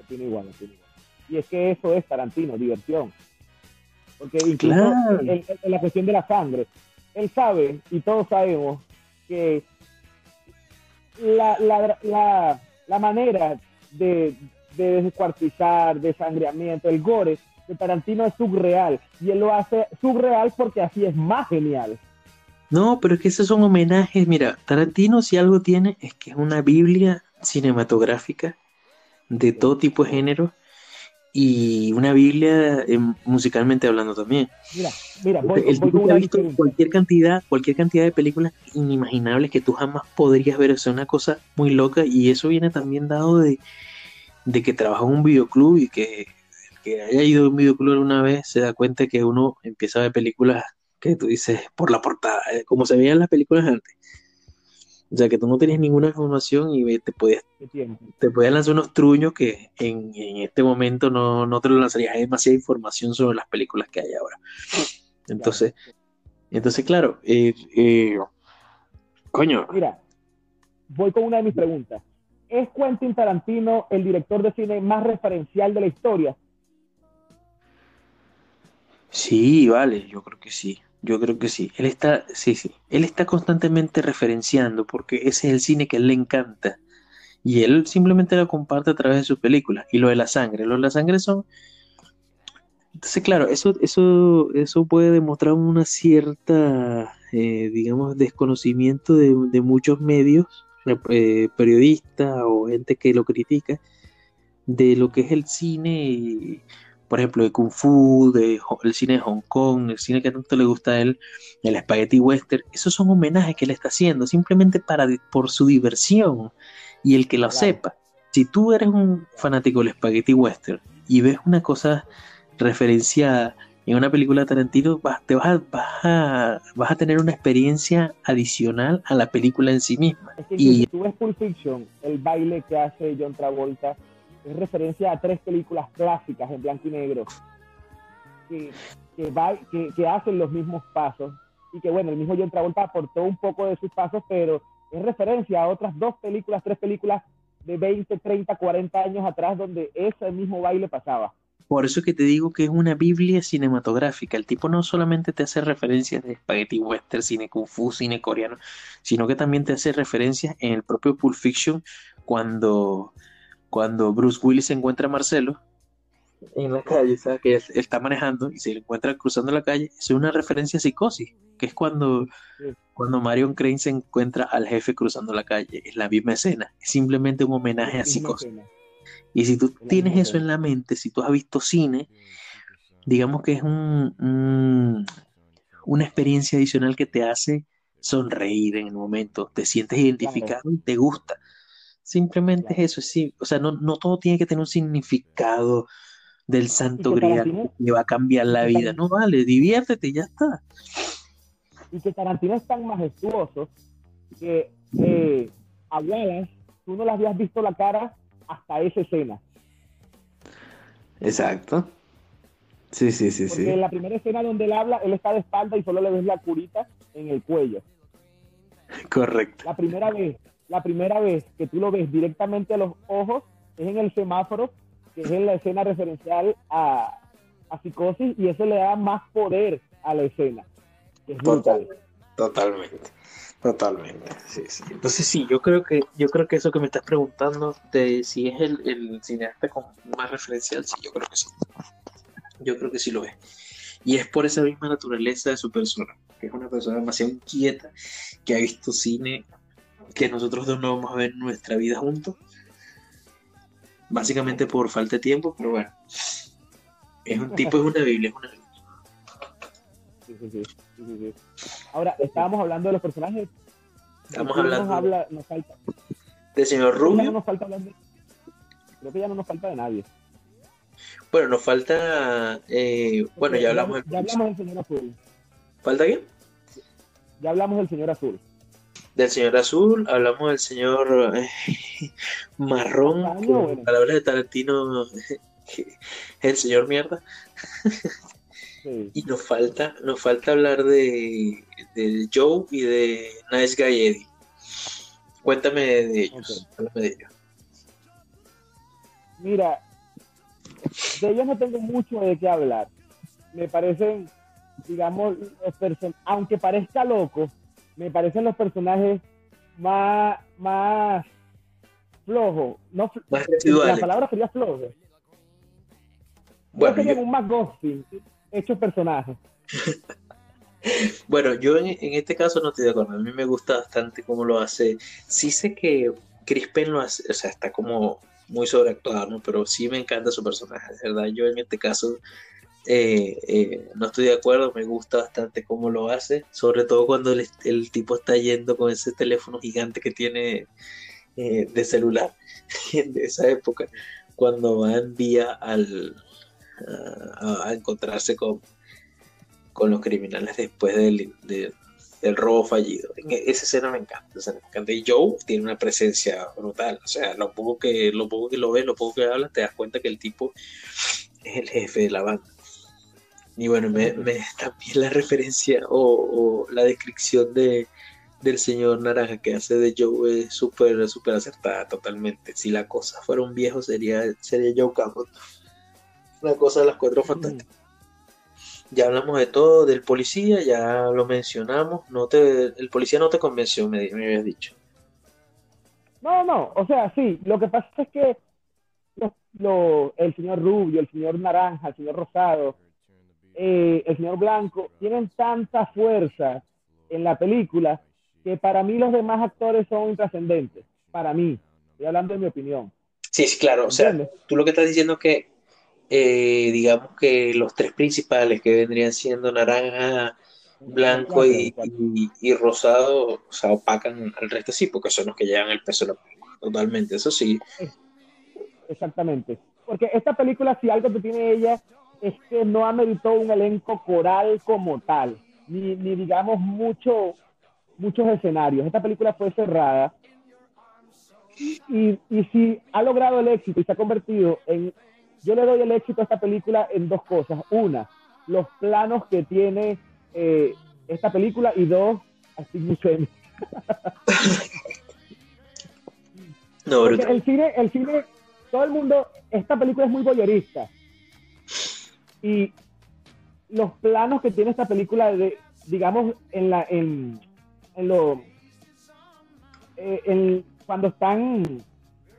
Opino igual, opino igual. Y es que eso es Tarantino, diversión. Porque incluso Claro. en, la cuestión de la sangre, él sabe, y todos sabemos, que la, la, la, la manera de, de descuartizar, de sangreamiento, el gore de Tarantino es subreal. Y él lo hace subreal porque así es más genial. No, pero es que esos son homenajes. Mira, Tarantino si algo tiene es que es una biblia cinematográfica de todo tipo de género y una biblia eh, musicalmente hablando también. Mira, mira, voy, El voy tipo que ha visto cualquier cantidad, cualquier cantidad de películas inimaginables que tú jamás podrías ver. O sea, una cosa muy loca y eso viene también dado de, de que trabaja en un videoclub y que que haya ido a un videoclub alguna vez se da cuenta que uno empieza a ver películas que tú dices por la portada, eh, como se veían las películas antes. O sea, que tú no tenías ninguna información y te podías, te podías lanzar unos truños que en, en este momento no, no te lo lanzarías. Hay demasiada información sobre las películas que hay ahora. Entonces, entonces claro, eh, eh, coño, Mira, voy con una de mis preguntas. ¿Es Quentin Tarantino el director de cine más referencial de la historia? Sí, vale, yo creo que sí, yo creo que sí. Él está, sí, sí, él está constantemente referenciando porque ese es el cine que a él le encanta y él simplemente lo comparte a través de sus películas. Y lo de la sangre, lo de la sangre son... Entonces, claro, eso, eso, eso puede demostrar una cierta, eh, digamos, desconocimiento de, muchos medios, eh, periodistas o gente que lo critica, de lo que es el cine por ejemplo, de Kung Fu, de el cine de Hong Kong, el cine que tanto le gusta a él, el Spaghetti Western, esos son homenajes que él está haciendo, simplemente para, por su diversión y el que lo sepa. Si tú eres un fanático del Spaghetti Western y ves una cosa referenciada en una película de Tarantino, vas, te vas a, vas, a, vas a tener una experiencia adicional a la película en sí misma. Es que Y si tú ves Pulp Fiction, el baile que hace John Travolta es referencia a tres películas clásicas en blanco y negro que, que, hacen los mismos pasos y que bueno, el mismo John Travolta aportó un poco de sus pasos, pero es referencia a otras dos películas, tres películas de 20, 30, 40 años atrás donde ese mismo baile pasaba. Por eso que te digo que es una biblia cinematográfica. El tipo no solamente te hace referencias de spaghetti western, cine kung fu, cine coreano, sino que también te hace referencias en el propio Pulp Fiction cuando, cuando Bruce Willis encuentra a Marcelo en la calle, ¿sabes? Que él, él está manejando y se le encuentra cruzando la calle. Es una referencia a psicosis, que es cuando, Sí. cuando Marion Crane se encuentra al jefe cruzando la calle. Es la misma escena. Es simplemente un homenaje a Es psicosis. escena. Y si tú tienes eso en la mente, si tú has visto cine, digamos que es un, un- una experiencia adicional que te hace sonreír en el momento, te sientes identificado y te gusta. Simplemente es eso, sí. O sea, no, no todo tiene que tener un significado del santo grial que va a cambiar la vida. No vale, diviértete y ya está. y que Tarantino es tan majestuoso que eh, a Wallace tú no le habías visto la cara hasta esa escena. Exacto. Sí, sí, sí, Porque en la primera escena donde él habla, él está de espalda y solo le ves la curita en el cuello. Correcto. La primera vez, la primera vez que tú lo ves directamente a los ojos es en el semáforo, que es en la escena referencial a, a psicosis, y eso le da más poder a la escena. es brutal. Totalmente, totalmente. Sí, sí. Entonces sí, yo creo que, yo creo que eso que me estás preguntando de si es el, el cineasta con más referencial, sí, yo creo que sí. Yo creo que sí lo es. Y es por esa misma naturaleza de su persona, que es una persona demasiado inquieta, que ha visto cine que nosotros dos no vamos a ver nuestra vida juntos. Básicamente por falta de tiempo, pero bueno. Es un tipo, es una Biblia, es una Biblia. Sí, sí, sí. Ahora, estábamos hablando de los personajes. Estamos ¿De hablando Nos, habla, nos falta. del señor ya no Rubio. nos falta de- Creo que ya no nos falta de nadie. Bueno, nos falta. eh, bueno, ya hablamos del Ya hablamos del señor azul. ¿Falta quién? Ya hablamos del señor azul. Del señor azul, hablamos del señor eh, <laughs> marrón, bueno. palabras de Tarantino, <laughs> el señor mierda. Sí. Y nos falta, nos falta hablar de, de Joe y de Nice Guy Eddie. Cuéntame de ellos, háblame de ellos. Mira, de ellos no tengo mucho de qué hablar. Me parecen, digamos, los aunque parezca loco, me parecen los personajes más, más flojos. No, Más la residuales. palabra sería flojo. Bueno, Yo un más ghosting, hechos personajes. <laughs> Bueno, yo en, en este caso no estoy de acuerdo. A mí me gusta bastante cómo lo hace. Sí sé que Chris Penn lo hace, o sea, está como muy sobreactuado, ¿no? Pero sí me encanta su personaje, de verdad. Yo en este caso eh, eh, no estoy de acuerdo, me gusta bastante cómo lo hace, sobre todo cuando el, tipo está yendo con ese teléfono gigante que tiene eh, de celular <laughs> de esa época, cuando va en vía al, a, encontrarse con, con los criminales después del, de- del robo fallido. E- esa escena me encanta, esa me encanta. Y Joe tiene una presencia brutal. O sea, lo poco que lo, poco que lo ves, lo poco que habla, te das cuenta que el tipo es el jefe de la banda. Y bueno, me, me- <laughs> también la referencia o, o la descripción de, del señor Naranja que hace de Joe es súper súper acertada totalmente. Si la cosa fuera un viejo sería, sería Joe Campbell. Una cosa de las cuatro fantásticas. Ya hablamos de todo, del policía, ya lo mencionamos. No te, el policía no te convenció, me, me habías dicho. No, no, o sea, sí, lo que pasa es que lo- lo- el señor Rubio, el señor Naranja, el señor Rosado, eh, el señor Blanco, tienen tanta fuerza en la película que para mí los demás actores son intrascendentes. Para mí, estoy hablando de mi opinión. Sí, sí, claro. O sea, tú lo que estás diciendo es que, eh, digamos que los tres principales que vendrían siendo naranja, blanco y, y- y rosado, o sea, opacan al resto, sí, porque son los que llevan el peso de la película. Totalmente, eso sí. Exactamente. Porque esta película, si algo que tiene ella, es que no ameritó un elenco coral como tal, ni, ni digamos mucho, muchos escenarios. Esta película fue cerrada y, y si ha logrado el éxito y se ha convertido en... Yo le doy el éxito a esta película en dos cosas. Una, los planos que tiene eh, esta película y dos, a Steve Buscemi. No, el cine, el cine, todo el mundo, esta película es muy voyerista. Y los planos que tiene esta película, de, digamos, en la, en, en lo, eh, en- cuando están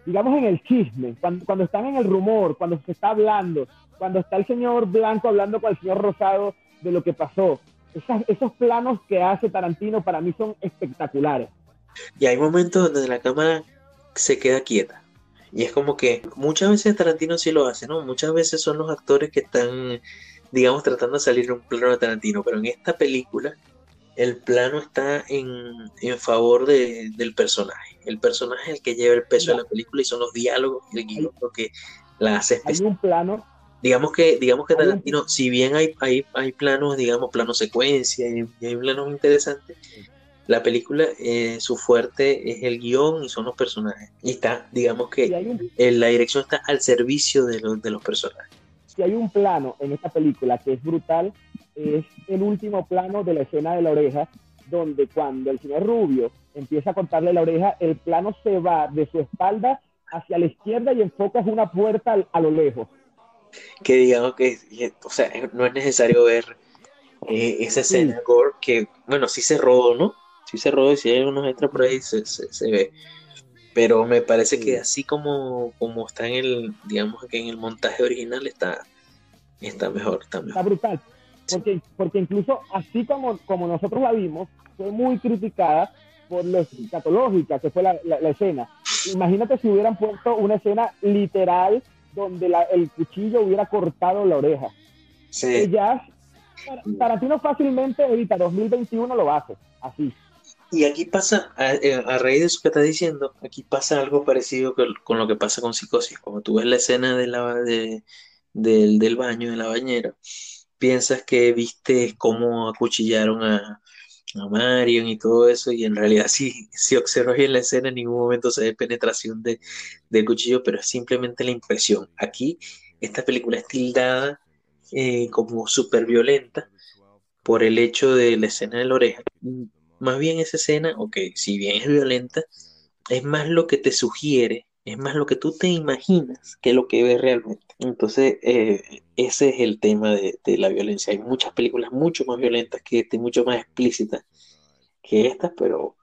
digamos, en el chisme, cuando, cuando están en el rumor, cuando se está hablando, cuando está el señor Blanco hablando con el señor Rosado de lo que pasó. Esas- esos planos que hace Tarantino para mí son espectaculares. Y hay momentos donde la cámara se queda quieta. Y es como que muchas veces Tarantino sí lo hace, ¿no? Muchas veces son los actores que están, digamos, tratando de salir en un plano de Tarantino. Pero en esta película, el plano está en, en favor de- del personaje. El personaje es el que lleva el peso de la película y son los diálogos y el guion lo que la hace Hay especial. un plano, Digamos que, digamos que Hay un- Tarantino, si bien hay, hay, hay planos, digamos, planos secuencia y, y hay planos interesantes, la película, eh, su fuerte es el guion y son los personajes. Y está, digamos que un, eh, la dirección está al servicio de los, de los personajes. si hay un plano en esta película que es brutal, es el último plano de la escena de la oreja, donde cuando el señor Rubio empieza a cortarle la oreja, el plano se va de su espalda hacia la izquierda y enfocas una puerta a lo lejos. Que digamos que, que, o sea, no es necesario ver eh, esa escena gore que, bueno, sí se rodó, ¿no? Sí se rodó y si hay algunos extras por ahí se, se, se ve. Pero me parece que así como, como está en el, digamos que en el montaje original está, está mejor, está Está mejor. brutal. Porque, porque incluso así como, como nosotros la vimos, fue muy criticada por lo escatológica que fue la, la- la escena. Imagínate si hubieran puesto una escena literal donde la- el cuchillo hubiera cortado la oreja. Ya Tar- Tarantino fácilmente ahorita 2021 lo hace así. Y aquí pasa, a, eh, a raíz de eso que estás diciendo, aquí pasa algo parecido con, lo que pasa con Psicosis. Cuando tú ves la escena del, del baño, de la bañera, piensas que viste cómo acuchillaron a, a Marion y todo eso, y en realidad <laughs> sí, si observas bien la escena, en ningún momento se ve penetración de, del cuchillo, pero es simplemente la impresión. Aquí, esta película es tildada eh, como súper violenta por el hecho de la escena de la oreja. Más bien esa escena, ok, si bien es violenta, es más lo que te sugiere, es más lo que tú te imaginas que lo que ves realmente. Entonces, eh, ese es el tema de, la violencia. Hay muchas películas mucho más violentas que este, mucho más explícitas que estas, pero,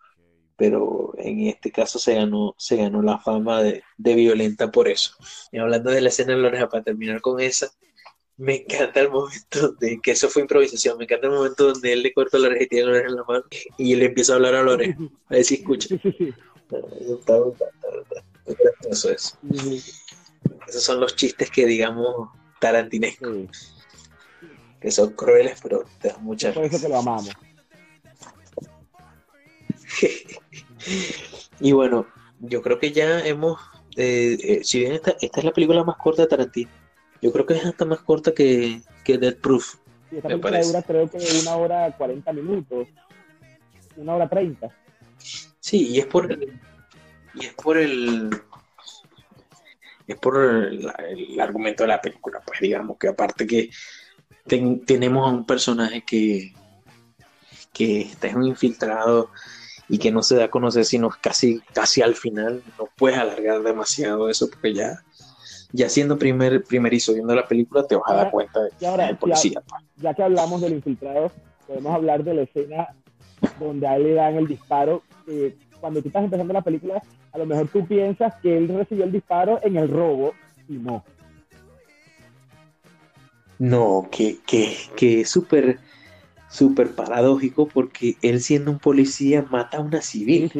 pero en este caso se ganó, se ganó la fama de, de violenta por eso. Y hablando de la escena de la oreja, para terminar con esa, me encanta el momento de que eso fue improvisación. Me encanta el momento donde él le corta la oreja y tiene la oreja en la mano y le empieza a hablar a la oreja. A ver si escucha. Es gracioso eso. Esos son los chistes que digamos tarantinescos. Que son crueles, pero te dan mucha Por eso que lo amamos. <laughs> Y bueno, yo creo que ya hemos, eh, eh, si bien esta, esta es la película más corta de Tarantino, yo creo que es hasta más corta que, que Dead Proof. Y esta Me película parece. dura creo que una hora 40 minutos, una hora 30. Sí, y es por el, y es por el, es por el, el argumento de la película, pues digamos que aparte que ten- tenemos a un personaje que, que está en un infiltrado y que no se da a conocer sino casi, casi al final, no puedes alargar demasiado eso porque ya, ya siendo primer, primerizo viendo la película te vas a dar cuenta de ahora, policía. ya que hablamos del infiltrado, podemos hablar de la escena donde a él le dan el disparo. cuando tú estás empezando la película, a lo mejor tú piensas que él recibió el disparo en el robo y no. No, que, que, que es súper, súper paradójico porque él siendo un policía mata a una civil.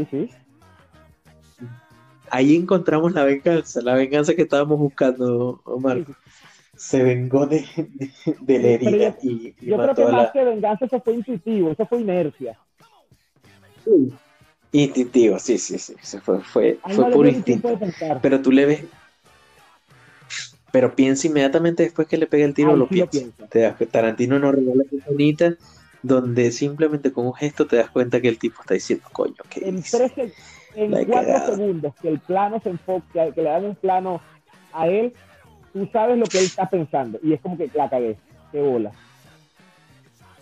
Ahí encontramos la venganza, la venganza que estábamos buscando, Omar. Se vengó de, de, de la herida yo- y, y Yo creo mató que a más la... que venganza, eso fue intuitivo, eso fue inercia. Instintivo, sí, sí, sí. Eso fue, fue, fue no puro instinto. Pero tú le ves... Pero piensa inmediatamente después que le pega el tiro, Ahí lo sí lo piensa. Te das- Tarantino nos regala esa bonita donde simplemente con un gesto te das cuenta que el tipo está diciendo, coño, ¿qué En, tres en La cuatro segundos que el plano se enfoca, que le dan un plano a él, tú sabes lo que él está pensando. Y es como que la cagué, qué bola.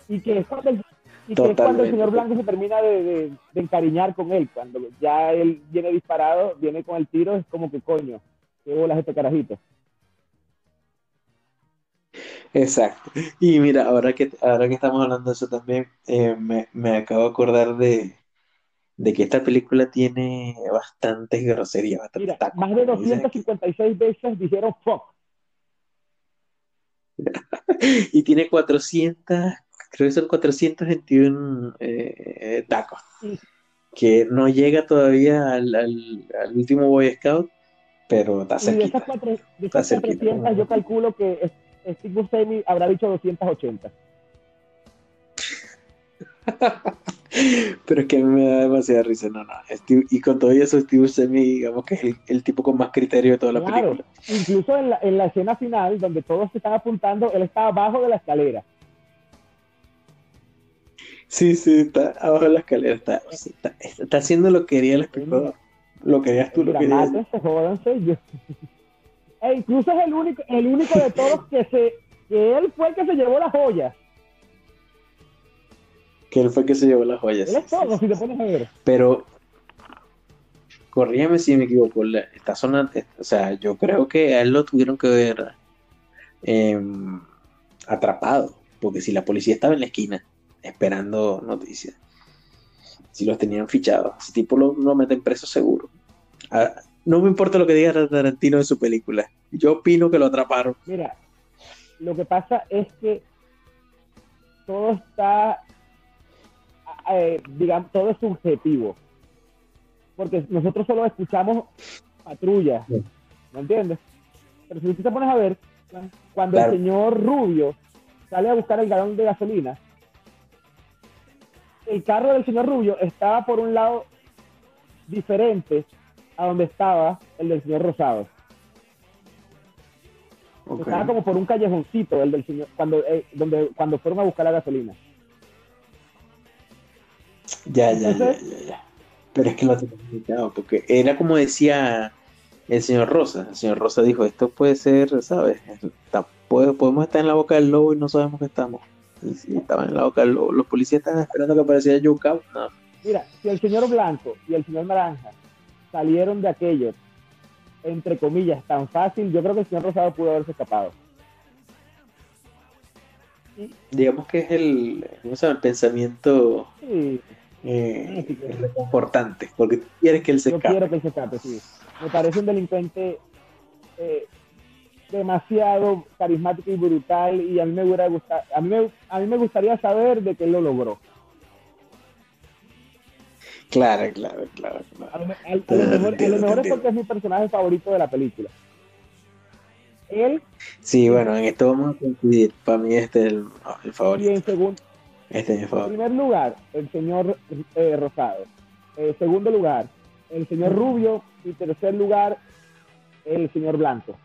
Y que es cuando el, y que es cuando el Totalmente. señor Blanco se termina de, de- de encariñar con él. Cuando ya él viene disparado, viene con el tiro, es como que coño, qué bolas este carajito. Exacto. Y mira, ahora que, ahora que estamos hablando de eso también, eh, me, me acabo de acordar de, de que esta película tiene bastantes groserías, bastantes Mira, tacos. más de como dicen aquí. 256 veces dijeron fuck. <laughs> Y tiene 400, creo que son 421 eh, tacos. Sí. Que no llega todavía al, al- al último Boy Scout, pero está Y de cerquita. esas, cuatro, de esas cerquita. 400, yo calculo que Steve Buscemi habrá dicho 280. <laughs> Pero es que a mí me da demasiada risa, no, no. Steve- y con todo eso, Steve Buscemi, digamos que es el, el tipo con más criterio de toda la Claro, película. incluso en la, en la escena final, donde todos se están apuntando, él está abajo de la escalera. Sí, sí, está abajo de la escalera, está, está, está haciendo lo que quería el espectador. Lo querías tú, lo querías. mátense, jódanse. Yo... <laughs> E incluso es el único, el único de todos que se, que él fue el que se llevó la joya. Que él fue que se llevó las joyas. Él es todo, si te pones a ver. Pero, corrígeme si me equivoco, está sonando, o sea, yo creo que a él lo tuvieron que ver em, atrapado, porque si la policía estaba en la esquina esperando noticias, si los tenían fichados, ese tipo lo, lo meten preso seguro. Ah, no me importa lo que diga Tarantino en su película, yo opino que lo atraparon. Mira, lo que pasa es que todo está, eh, digamos, todo es subjetivo. Porque nosotros solo escuchamos patrulla, ¿me entiendes? Pero si tú te pones a ver, cuando Claro. el señor Rubio sale a buscar el galón de gasolina, el carro del señor Rubio estaba por un lado diferente a donde estaba el del señor Rosado. Estaba como por un callejoncito el del señor cuando eh, donde cuando fueron a buscar la gasolina. Ya, ya, ya, ya, ya. Pero es que lo tenía ubicado, porque era como decía el señor Rosa. El señor Rosa dijo, esto puede ser, ¿sabes? Está- puede- podemos estar en la boca del lobo y no sabemos que estamos. Y sí, estaban en la boca del lobo. Los policías estaban esperando que apareciera Joe Cow. No. Mira, si el señor Blanco y el señor Naranja salieron de aquello, entre comillas, tan fácil, yo creo que el señor Rosado pudo haberse escapado. Digamos que es el, ¿cómo se llama? el pensamiento Sí, eh, reconfortante, porque tú quieres que él se yo escape. quiero que él se escape, sí. Me parece un delincuente eh, demasiado carismático y brutal y a mí me hubiera gustado, a mí me, a mí me gustaría saber de que él lo logró. Claro, claro, claro. claro. A lo, a- a lo mejor, a lo mejor es porque es mi personaje favorito de la película. Él Sí, bueno, en esto vamos a coincidir. Para mí este es el, el y favorito. en segundo, Este es mi En primer lugar, el señor eh, Rosado. En segundo lugar, el señor Rubio. Y tercer lugar, el señor Blanco.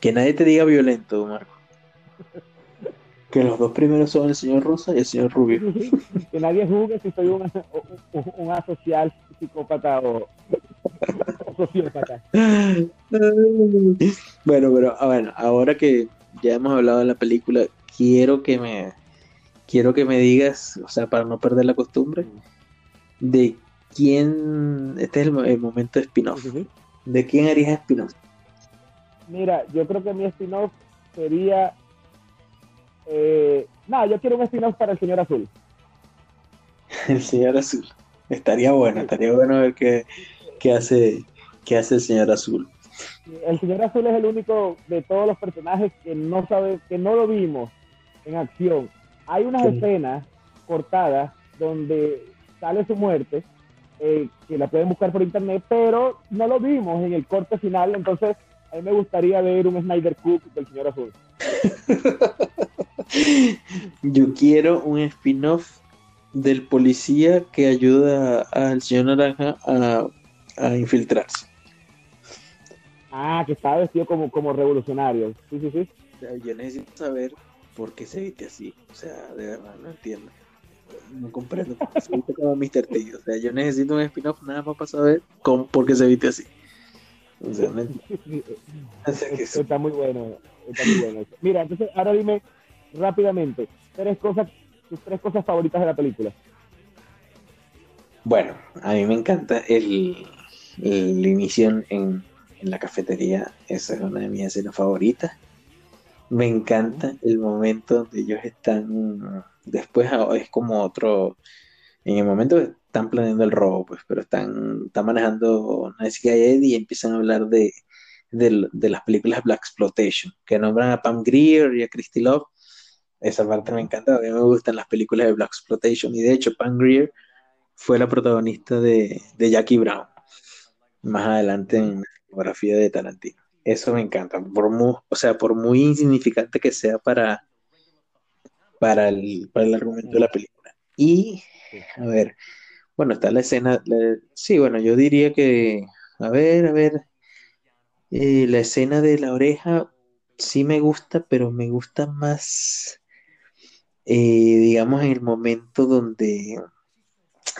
Que nadie te diga violento, Marco. <laughs> Que los dos primeros son el señor Rosa y el señor Rubio. <laughs> que nadie juzgue si soy un, un, un asocial, psicópata o, o sociópata. <laughs> Bueno, pero ah, bueno, ahora que ya hemos hablado de la película, quiero que me quiero que me digas, o sea, para no perder la costumbre, de quién, este es el, mo- el momento de spin-off. ¿De quién harías spin-off? Mira, yo creo que mi spin-off sería. Eh, no, yo quiero un spin-off para el señor Azul. <laughs> El señor azul. Estaría bueno, estaría bueno ver qué, qué hace, qué hace el señor azul. El señor Azul es el único de todos los personajes que no sabe, que no lo vimos en acción. Hay unas Sí. escenas cortadas donde sale su muerte, eh, que la pueden buscar por internet, pero no lo vimos en el corte final, entonces a mí me gustaría ver un Snyder Cook del señor Azul. <laughs> Yo quiero un spin-off del policía que ayuda al señor Naranja a, a infiltrarse. Ah, que estaba vestido como, como revolucionario. Sí, sí, sí. Yo necesito saber por qué se viste así. O sea, de verdad, no entiendo. No comprendo por <laughs> qué se viste como Mr. T. O sea, yo necesito un spin-off nada más para saber cómo, por qué se viste así. O sea, no. <laughs> Está muy bueno, está muy bueno. eso. Mira, entonces ahora dime rápidamente tres cosas, tus tres cosas favoritas de la película. Bueno, a mí me encanta el, el inicio en, en la cafetería. Esa es una de mis escenas favoritas. Me encanta el momento donde ellos están. Después es como otro En el momento están planeando el robo, pues, pero están, están manejando una CIA y empiezan a hablar de, de, de las películas Black Exploitation, que nombran a Pam Grier y a Christy Love. Esa parte me encanta, a mí me gustan las películas de Black Exploitation y de hecho Pam Grier fue la protagonista de, de Jackie Brown más adelante en la filmografía de Tarantino. Eso me encanta, por muy, o sea, por muy insignificante que sea para, para, el, para el argumento de la película. Y, a ver, bueno, está la escena, la- sí, bueno, yo diría que, a ver, a ver, eh, la escena de la oreja sí me gusta, pero me gusta más, eh, digamos, en el momento donde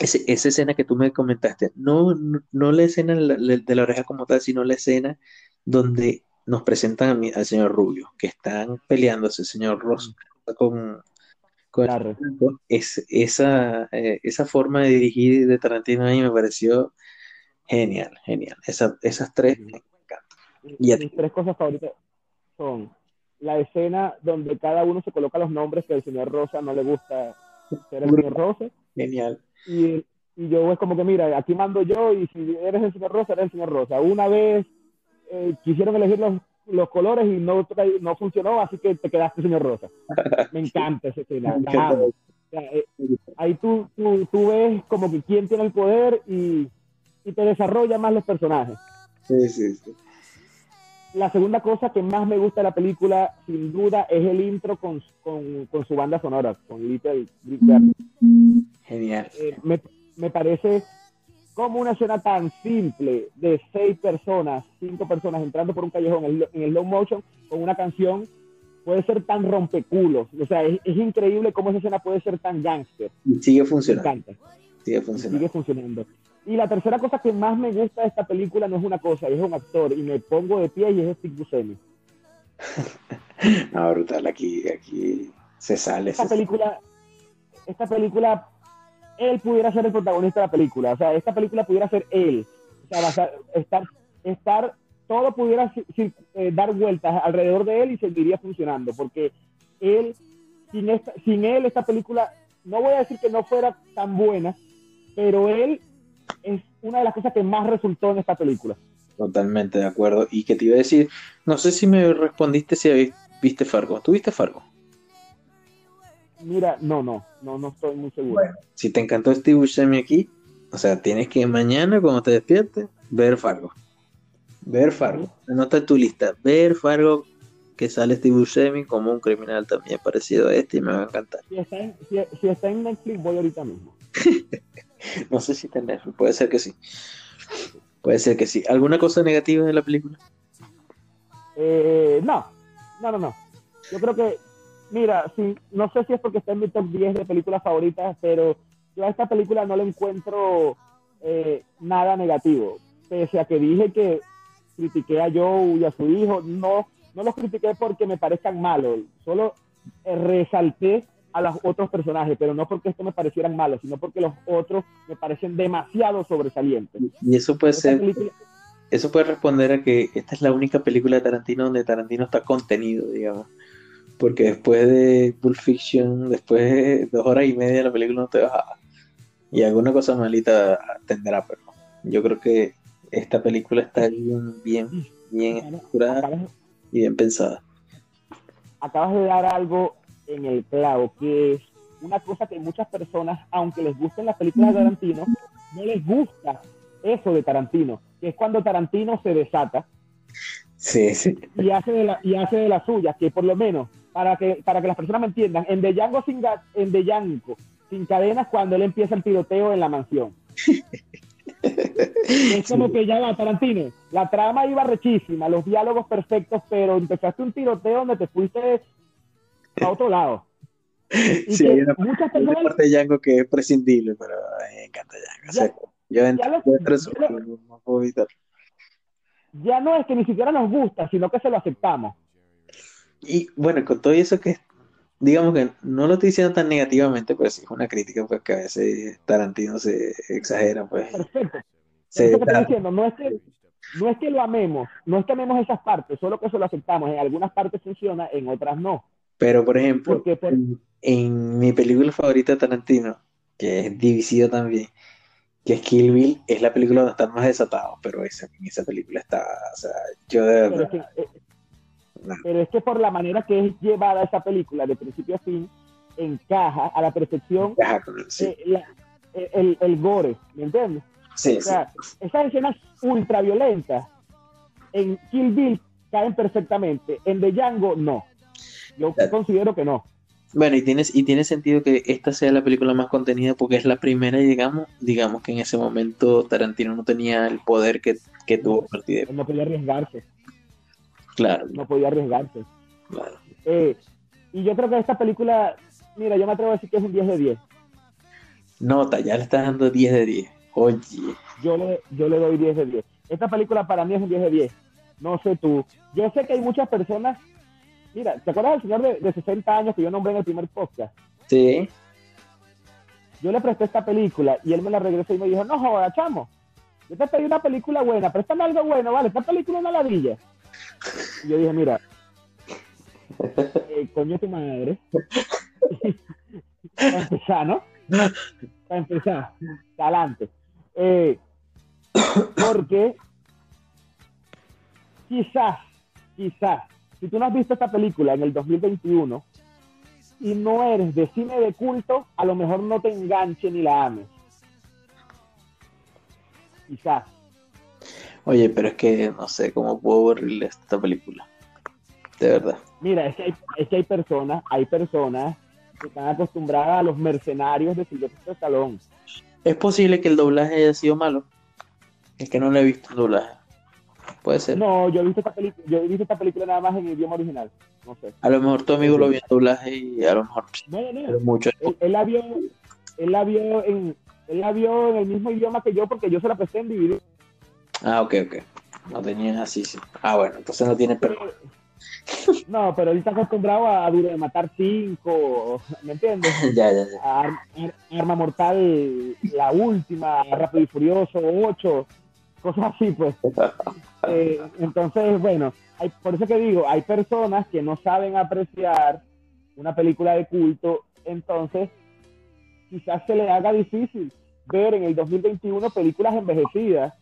ese- esa escena que tú me comentaste, no, no, no la escena de la, la- de la oreja como tal, sino la escena donde nos presentan a mi- al señor Rubio, que están peleándose el señor Ross con, con el. Es, esa, eh, esa forma de dirigir de Tarantino a mí me pareció genial, genial. Esa- esas tres me encantan. Y Mis tres cosas favoritas son la escena donde cada uno se coloca los nombres que al señor Rosa no le gusta ser el señor Rosa. genial. Y, y yo es como que, mira, aquí mando yo y si eres el señor Rosa, eres el señor Rosa. Una vez eh, quisieron elegir los, los colores y no, no funcionó, así que te quedaste señor Rosa. Me encanta. O sea, eh, ahí tú, tú, tú ves como que quién tiene el poder y, y te desarrolla más los personajes. Sí, sí, sí. La segunda cosa que más me gusta de la película, sin duda, es el intro con, con, con su banda sonora, con Little Big Bird. Genial. Eh, me, me parece como una escena tan simple de seis personas, cinco personas entrando por un callejón en, en slow motion con una canción puede ser tan rompeculos. O sea, es, es increíble cómo esa escena puede ser tan gángster. Y sigue funcionando. Sigue funcionando. Sigue funcionando. Y la tercera cosa que más me gusta de esta película no es una cosa, es un actor. Y me pongo de pie y es Steve Buscemi. <laughs> No, brutal, aquí, aquí se sale. esta se sale. película, esta película, él pudiera ser el protagonista de la película. O sea, esta película pudiera ser él. O sea, estar, estar, todo pudiera eh, dar vueltas alrededor de él y seguiría funcionando. Porque él, sin, esta, sin él, esta película, no voy a decir que no fuera tan buena, pero él es una de las cosas que más resultó en esta película. Totalmente de acuerdo. Y que te iba a decir, no sé si me respondiste si viste Fargo. ¿Tú viste Fargo? Mira, no, no, no, no estoy muy seguro. Si te encantó Steve Buscemi aquí, o sea, tienes que mañana cuando te despiertes, ver Fargo. Ver Fargo. Anota en tu lista. Ver Fargo que sale Steve Buscemi como un criminal también parecido a este y me va a encantar. Si está en, si, si está en Netflix, voy ahorita mismo. <laughs> No sé si está en Netflix, puede ser que sí. Puede ser que sí. ¿Alguna cosa negativa de la película? Eh, no, no, no, no. Yo creo que, mira, sí, no sé si es porque está en mi top 10 de películas favoritas, pero yo a esta película no le encuentro eh, nada negativo. Pese a que dije que critiqué a Joe y a su hijo, no, no los critiqué porque me parezcan malos, solo eh, resalté a los otros personajes, pero no porque estos me parecieran malos, sino porque los otros me parecen demasiado sobresalientes. Y eso puede Esta ser, película- eso puede responder a que esta es la única película de Tarantino donde Tarantino está contenido, digamos. Porque después de Pulp Fiction, después de dos horas y media la película no te baja. Y alguna cosa malita tendrá, pero yo creo que esta película está bien, bien, bien estructurada y bien pensada. acabas de dar algo en el clavo, que es una cosa que muchas personas, aunque les gusten las películas de Tarantino, no les gusta eso de Tarantino, que es cuando Tarantino se desata Sí, sí. y hace de la, y hace de la suya, que por lo menos, para que, para que las personas me entiendan, en The Django sin, en The Django, sin cadenas, cuando él empieza el tiroteo en la mansión. Es <laughs> como que ya va, Tarantino. La trama iba rechísima, los diálogos perfectos, pero empezaste un tiroteo donde te fuiste a otro lado. Y Sí, hay una, muchas hay parte de Django que es prescindible, pero me encanta Django. O sea, yo entro, ya lo- yo entro en su ya lo- club, no puedo evitarlo. ya no es que ni siquiera nos gusta, sino que se lo aceptamos. Y bueno, con todo eso que, digamos que no lo estoy diciendo tan negativamente, pero sí es una crítica, pues que a veces Tarantino se exagera, pues. <laughs> Perfecto. Se Eso da- diciendo, no es que no es que lo amemos, no es que amemos esas partes, solo que se lo aceptamos. En algunas partes funciona, en otras no. Pero, por ejemplo, Porque por- en, en mi película favorita de Tarantino, que es divisivo también, que es Kill Bill, es la película donde están más desatados, pero esa, esa película está, o sea, yo de verdad, es, que, pero es que por la manera que es llevada esa película de principio a fin, encaja a la perfección encaja el- sí, eh, la- el, el gore, ¿me entiendes? sí, O sea, esas escenas ultra violentas en Kill Bill caen perfectamente, en The Django no. Yo considero que no. Bueno, y tiene, y tiene sentido que esta sea la película más contenida porque es la primera digamos, digamos que en ese momento Tarantino no tenía el poder que, que tuvo a partir de... No podía arriesgarse, Claro, no podía arriesgarse. claro. Eh, y yo creo que esta película, mira, yo me atrevo a decir que es un 10 de 10. Nota, ya le estás dando 10 de 10. Oye, Yo le, yo le doy 10 de 10. Esta película para mí es un 10 de 10. No sé tú. Yo sé que hay muchas personas. Mira, ¿te acuerdas del señor de, de 60 años que yo nombré en el primer podcast? sí, Yo le presté esta película y él me la regresó y me dijo, no joda, chamo. Yo te pedí una película buena, préstame algo bueno, vale, esta película es una ladilla. Y yo dije, mira, eh, coño tu madre. <laughs> Para empezar, ¿no? Para empezar, adelante. Eh, porque quizás, quizás, si tú no has visto esta película en el 2021 y no eres de cine de culto, a lo mejor no te enganche ni la ames. Quizás. Oye, pero es que no sé cómo puedo aburrirle esta película. De verdad. Mira, es que hay, es que hay personas, hay personas que están acostumbradas a los mercenarios de Silvestre Stallone. ¿Es posible que el doblaje haya sido malo? Es que no le he visto el doblaje. Puede ser. No, yo he visto esta película, yo he visto esta película nada más en idioma original. No sé. A lo mejor tu amigo lo vio en doblaje y a lo mejor No, no, no. mucho. Él, él la vio, él la vio en, él la vio en el mismo idioma que yo porque yo se la presté en DVD. Ah, ok, ok. No tenía así, sí. Ah, bueno, entonces no tiene perdón. <laughs> No, pero él está acostumbrado a Duro de Matar 5, ¿me entiendes? <laughs> ya, ya, ya. A Ar- Ar- Arma Mortal, la última, Rápido y Furioso 8, cosas así, pues. <laughs> Eh, entonces, bueno, hay, por eso que digo, hay personas que no saben apreciar una película de culto, entonces quizás se le haga difícil ver en el 2021 películas envejecidas.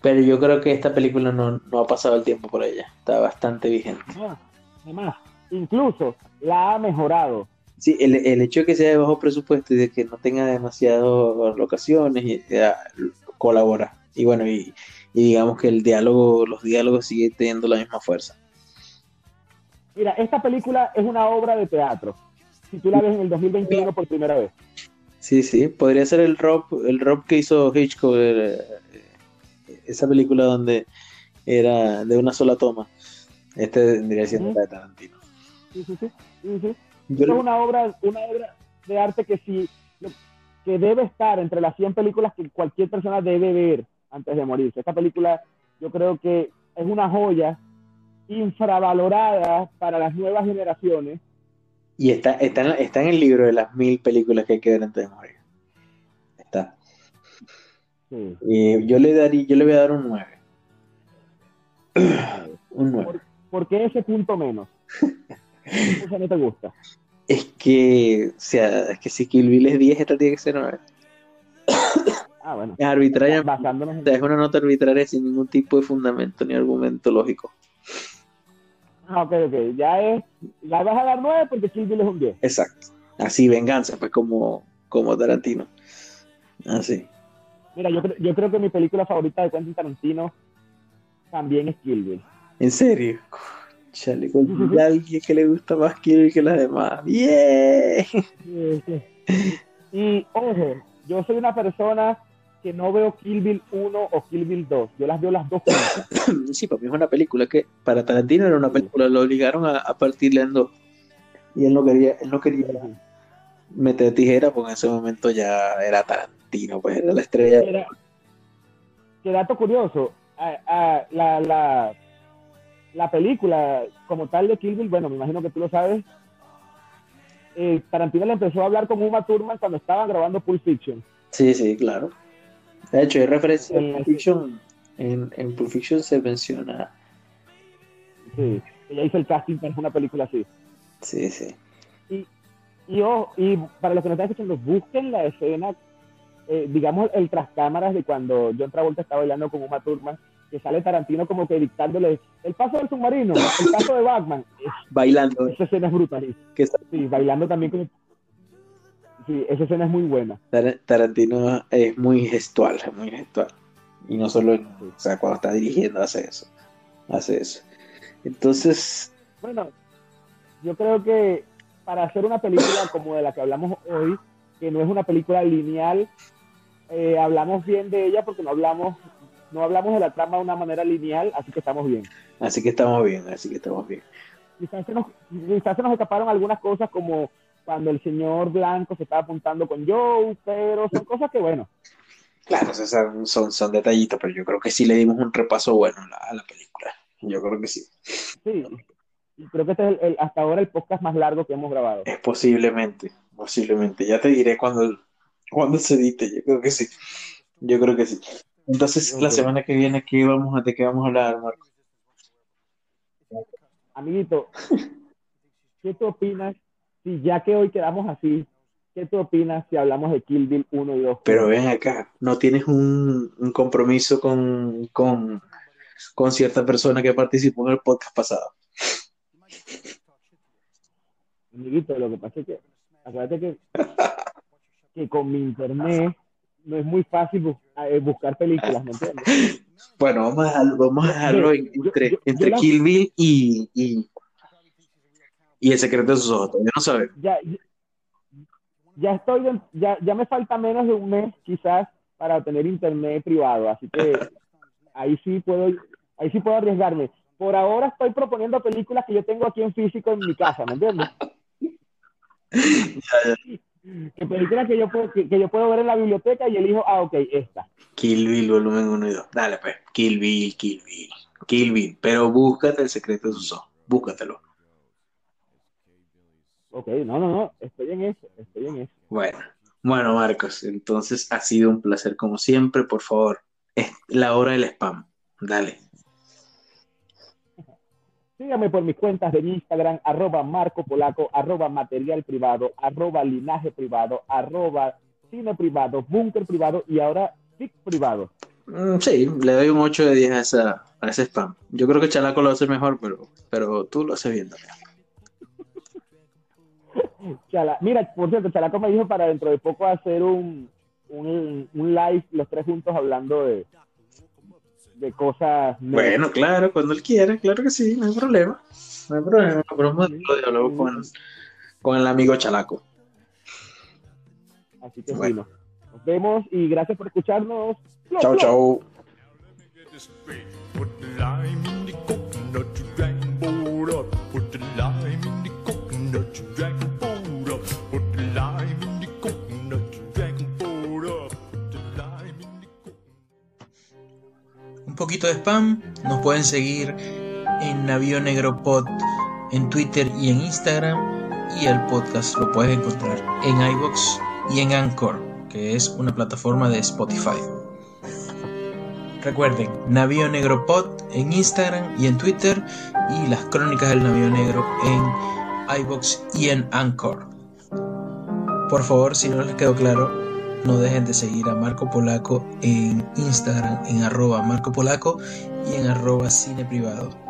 Pero yo creo que esta película no, no ha pasado el tiempo por ella. Está bastante vigente. No, además, incluso la ha mejorado. Sí, el, el hecho de que sea de bajo presupuesto y de que no tenga demasiadas locaciones y, ya, colabora. Y bueno, y, y digamos que el diálogo, los diálogos siguen teniendo la misma fuerza. Mira, esta película es una obra de teatro. Si tú la ves en el 2021 por primera vez. Sí, sí, podría ser el Rob, el Rob que hizo Hitchcock, eh, esa película donde era de una sola toma. Este tendría siendo la de Tarantino. Sí, sí, sí. Yo es una obra, una obra de arte que sí, que debe estar entre las 100 películas que cualquier persona debe ver antes de morirse. Esta película yo creo que es una joya infravalorada para las nuevas generaciones. Y está, está, en, está en el libro de las mil películas que hay que ver antes de morir. Sí. Y yo le daría, yo le voy a dar un 9. <clears throat> un 9. ¿Por, por qué ese punto menos? Eso no te gusta. Es que, o sea, es que si Kill Bill es 10, esta tiene que ser 9. Ah, bueno. Es arbitraria, Basándonos en... es una nota arbitraria sin ningún tipo de fundamento ni argumento lógico. Ah, ok, ok. Ya es... La vas a dar 9 porque Kill Bill es un 10. Exacto. Así, venganza, pues como, como Tarantino. Así. Mira, yo, creo- yo creo que mi película favorita de Quentin Tarantino también es Kill Bill. ¿En serio? Chale, con alguien que le gusta más Kill Bill que las demás. ¡Yeah! Sí, sí. Y ojo, yo soy una persona que no veo Kill Bill 1 o Kill Bill 2. Yo las veo las dos. <coughs> Sí, para mí es una película que para Tarantino era una película, lo obligaron a, a partirla en dos. Y él no quería, él no quería meter tijera porque en ese momento ya era Tarantino, pues era la estrella. Era- que dato curioso, la, la, la película como tal de Kill Bill, bueno, me imagino que tú lo sabes, eh, Tarantino le empezó a hablar con Uma Thurman cuando estaban grabando Pulp Fiction. Sí, sí, claro. De hecho, hay referencia El- Pulp Fiction. En, en Pulp Fiction se menciona. Sí, ella hizo el casting para una película así. Sí, sí. Y, ojo, y para los que no están escuchando, busquen la escena, eh, digamos, el tras cámaras de cuando John Travolta está bailando con Uma Thurman, que sale Tarantino como que dictándole el paso del submarino, el paso de Batman. <laughs> Bailando. Esa escena es brutal. Que Sí, bailando también con... Sí, esa escena es muy buena. Tar- Tarantino es muy gestual, es muy gestual. Y no solo, en- o sea, cuando está dirigiendo hace eso. Hace eso. Entonces, Bueno, yo creo que para hacer una película como de la que hablamos hoy, que no es una película lineal, eh, hablamos bien de ella porque no hablamos, no hablamos de la trama de una manera lineal, así que estamos bien. así que estamos bien, así que estamos bien. Quizás se nos, quizás se nos escaparon algunas cosas como cuando el señor Blanco se estaba apuntando con Joe, pero son cosas que, bueno, Claro, sea, son, son, son detallitos, pero yo creo que sí le dimos un repaso bueno a la, a la película. Yo creo que sí. sí, creo que este es el- el- hasta ahora el podcast más largo que hemos grabado. Es posiblemente, posiblemente. Ya te diré cuando, cuando se edite, yo creo que sí. Yo creo que sí. Entonces, la semana que viene, ¿qué vamos a, ¿de qué vamos a hablar, Marco? Amiguito, <laughs> ¿qué tú opinas si ya que hoy quedamos así, qué tú opinas si hablamos de Kill Bill 1 y 2? Pero ven acá, ¿no tienes un, un compromiso con, con, con cierta persona que participó en el podcast pasado? Amiguito, lo que pasa es que, acuérdate que, que con mi internet no es muy fácil eh, buscar películas, ¿me entiendes? Bueno, vamos a dejarlo, vamos a dejarlo en- entre, yo entre Kill Bill y, y, y El secreto de sus ojos. Todavía no sabemos. Ya, ya estoy, ya, ya me falta menos de un mes quizás para tener internet privado, así que ahí sí puedo, ahí sí puedo arriesgarme. Por ahora estoy proponiendo películas que yo tengo aquí en físico en mi casa, ¿me entiendes? Que películas que yo puedo, que, que yo puedo ver en la biblioteca y elijo, ah, ok, esta. Kill Bill, volumen 1 y 2. Dale, pues. Kill Bill, Kill Bill. Kill Bill. Pero búscate el secreto de sus ojos. Búscatelo. Ok, no, no, no, estoy en eso, estoy en eso. Bueno, bueno, Marcos, entonces ha sido un placer como siempre. Por favor, es la hora del spam. Dale. Sígame por mis cuentas de Instagram, arroba Marco Polaco, arroba material privado, arroba linaje privado, arroba cine privado, búnker privado y ahora fic privado. Mm, sí, le doy un 8 de 10 a, esa, a ese spam. Yo creo que Chalaco lo hace mejor, pero, pero tú lo haces bien también. <laughs> Chala- Mira, por cierto, Chalaco me dijo para dentro de poco hacer un, un, un live, los tres juntos hablando de, de cosas. Bueno, claro, cuando él quiera, claro que sí, no hay problema. No hay problema, pero vamos a hacerlo de diálogo con, con el amigo Chalaco. Así que sí, no. Nos vemos y gracias por escucharnos. Plop, Chau, poquito de spam. Nos pueden seguir en Navío Negro Pod en Twitter y en Instagram. Y el podcast lo puedes encontrar en iBox y en Anchor, que es una plataforma de Spotify. Recuerden, Navío Negro Pod en Instagram y en Twitter. Y las crónicas del Navío Negro en iBox y en Anchor. Por favor, si no les quedó claro, no dejen de seguir a Marco Polaco en Instagram en arroba Marco Polaco y en arroba cine privado.